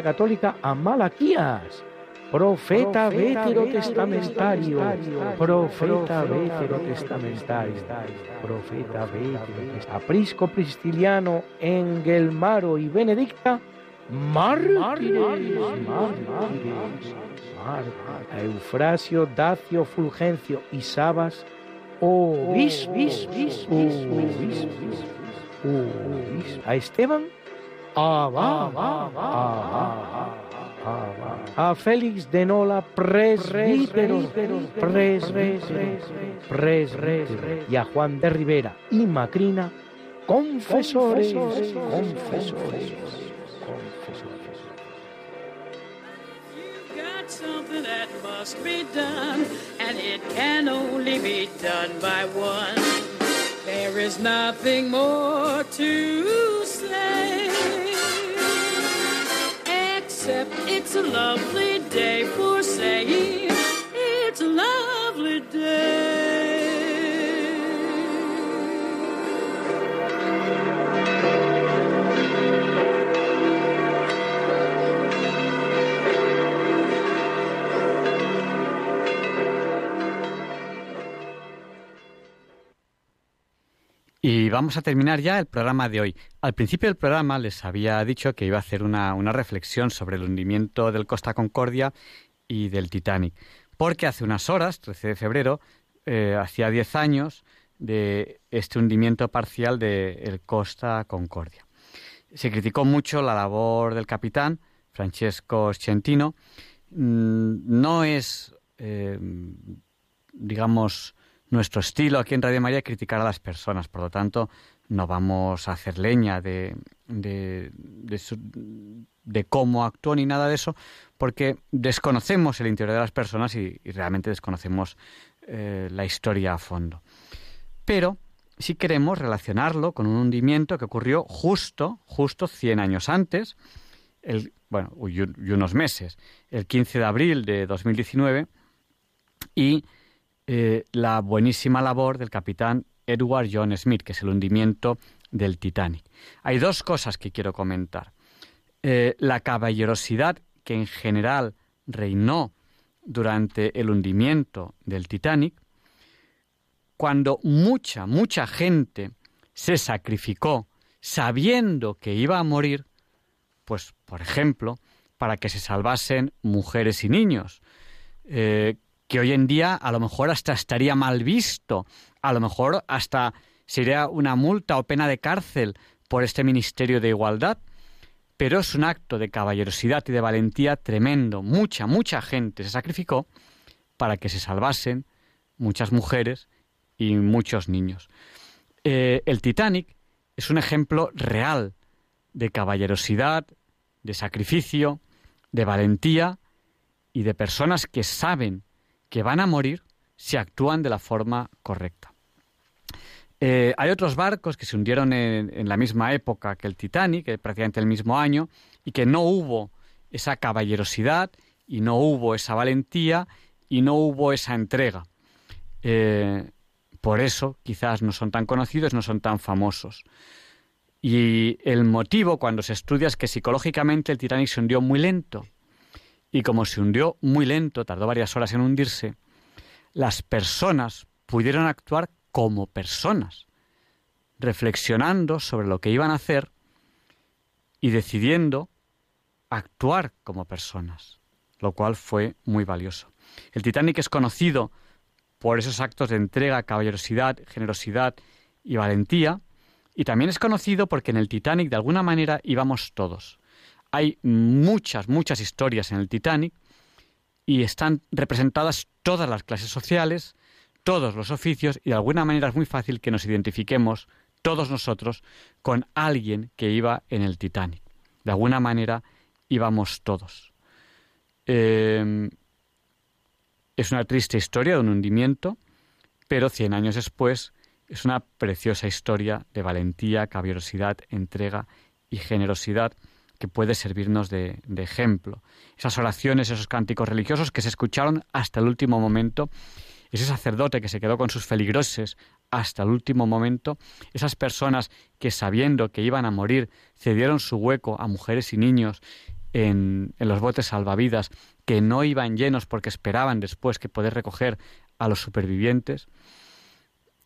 Iglesia Católica a Malaquías, profeta veterotestamentario, profeta veterotestamentario, profeta veterotestamentario, aprisco pristiliano en Gelmaro y Benedicta, mártires, mártires, a Eufrasio, Dacio, Fulgencio y Sabas, obispos, obispos, obispos, a Esteban, a Félix de Nola, presbítero, y a Juan de Rivera y Macrina, confesores, confesores, confesores. There is nothing more to say, except it's a lovely day for saying it's a lovely day. Vamos a terminar ya el programa de hoy. Al principio del programa les había dicho que iba a hacer una, reflexión sobre el hundimiento del Costa Concordia y del Titanic. Porque hace unas horas, 13 de febrero, eh, hacía 10 años de este hundimiento parcial del Costa Concordia. Se criticó mucho la labor del capitán, Francesco Scentino. Mm, No es, eh, digamos, nuestro estilo aquí en Radio María criticar a las personas, por lo tanto, no vamos a hacer leña de, de, de cómo actuó ni nada de eso, porque desconocemos el interior de las personas y, realmente desconocemos eh, la historia a fondo. Pero sí queremos relacionarlo con un hundimiento que ocurrió justo, justo 100 años antes, bueno, y unos meses, el 15 de abril de 2019, y eh, la buenísima labor del capitán Edward John Smith, que es el hundimiento del Titanic. Hay dos cosas que quiero comentar. Eh, la caballerosidad que en general reinó durante el hundimiento del Titanic, cuando mucha, mucha gente se sacrificó sabiendo que iba a morir, pues, por ejemplo, para que se salvasen mujeres y niños, eh, que hoy en día a lo mejor hasta estaría mal visto, a lo mejor hasta sería una multa o pena de cárcel por este Ministerio de Igualdad, pero es un acto de caballerosidad y de valentía tremendo. Mucha, mucha gente se sacrificó para que se salvasen muchas mujeres y muchos niños. Eh, el Titanic es un ejemplo real de caballerosidad, de sacrificio, de valentía y de personas que saben que van a morir si actúan de la forma correcta. Eh, hay otros barcos que se hundieron en, la misma época que el Titanic, eh, prácticamente el mismo año, y que no hubo esa caballerosidad y no hubo esa valentía y no hubo esa entrega. Eh, por eso quizás no son tan conocidos, no son tan famosos. Y el motivo cuando se estudia es que psicológicamente el Titanic se hundió muy lento. Y como se hundió muy lento, tardó varias horas en hundirse, las personas pudieron actuar como personas, reflexionando sobre lo que iban a hacer y decidiendo actuar como personas, lo cual fue muy valioso. El Titanic es conocido por esos actos de entrega, caballerosidad, generosidad y valentía, y también es conocido porque en el Titanic de alguna manera íbamos todos. Hay muchas, muchas historias en el Titanic y están representadas todas las clases sociales, todos los oficios y de alguna manera es muy fácil que nos identifiquemos todos nosotros con alguien que iba en el Titanic. De alguna manera íbamos todos. Eh, es una triste historia de un hundimiento, pero 100 años después es una preciosa historia de valentía, caballerosidad, entrega y generosidad que puede servirnos de, ejemplo. Esas oraciones, esos cánticos religiosos que se escucharon hasta el último momento, ese sacerdote que se quedó con sus feligroses hasta el último momento, esas personas que sabiendo que iban a morir cedieron su hueco a mujeres y niños en, los botes salvavidas que no iban llenos porque esperaban después que poder recoger a los supervivientes,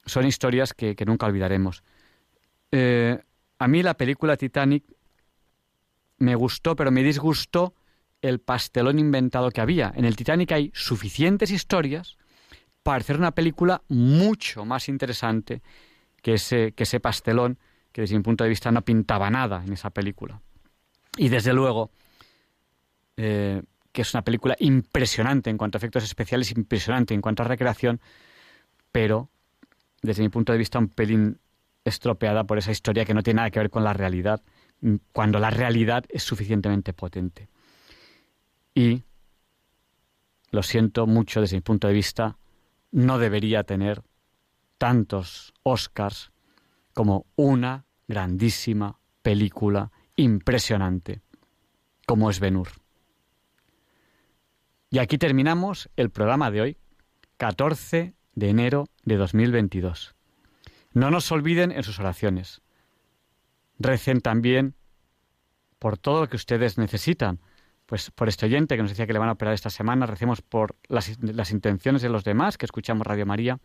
son historias que, nunca olvidaremos. Eh, a mí la película Titanic me gustó, pero me disgustó el pastelón inventado que había. En el Titanic hay suficientes historias para hacer una película mucho más interesante que ese, que ese pastelón que desde mi punto de vista no pintaba nada en esa película. Y desde luego, eh, que es una película impresionante en cuanto a efectos especiales, impresionante en cuanto a recreación, pero desde mi punto de vista un pelín estropeada por esa historia que no tiene nada que ver con la realidad cuando la realidad es suficientemente potente. Y, lo siento mucho desde mi punto de vista, no debería tener tantos Oscars como una grandísima película impresionante como es Benur. Y aquí terminamos el programa de hoy, 14 de enero de 2022. No nos olviden en sus oraciones. Recen también por todo lo que ustedes necesitan. Pues por este oyente que nos decía que le van a operar esta semana, recemos por las, las intenciones de los demás que escuchamos Radio María,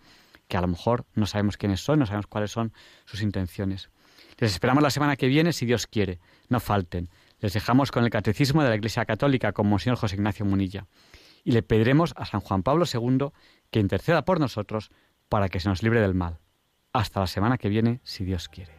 que a lo mejor no sabemos quiénes son, no sabemos cuáles son sus intenciones. Les esperamos la semana que viene, si Dios quiere. No falten. Les dejamos con el Catecismo de la Iglesia Católica con Monseñor José Ignacio Munilla. Y le pediremos a San Juan Pablo II que interceda por nosotros para que se nos libre del mal. Hasta la semana que viene, si Dios quiere.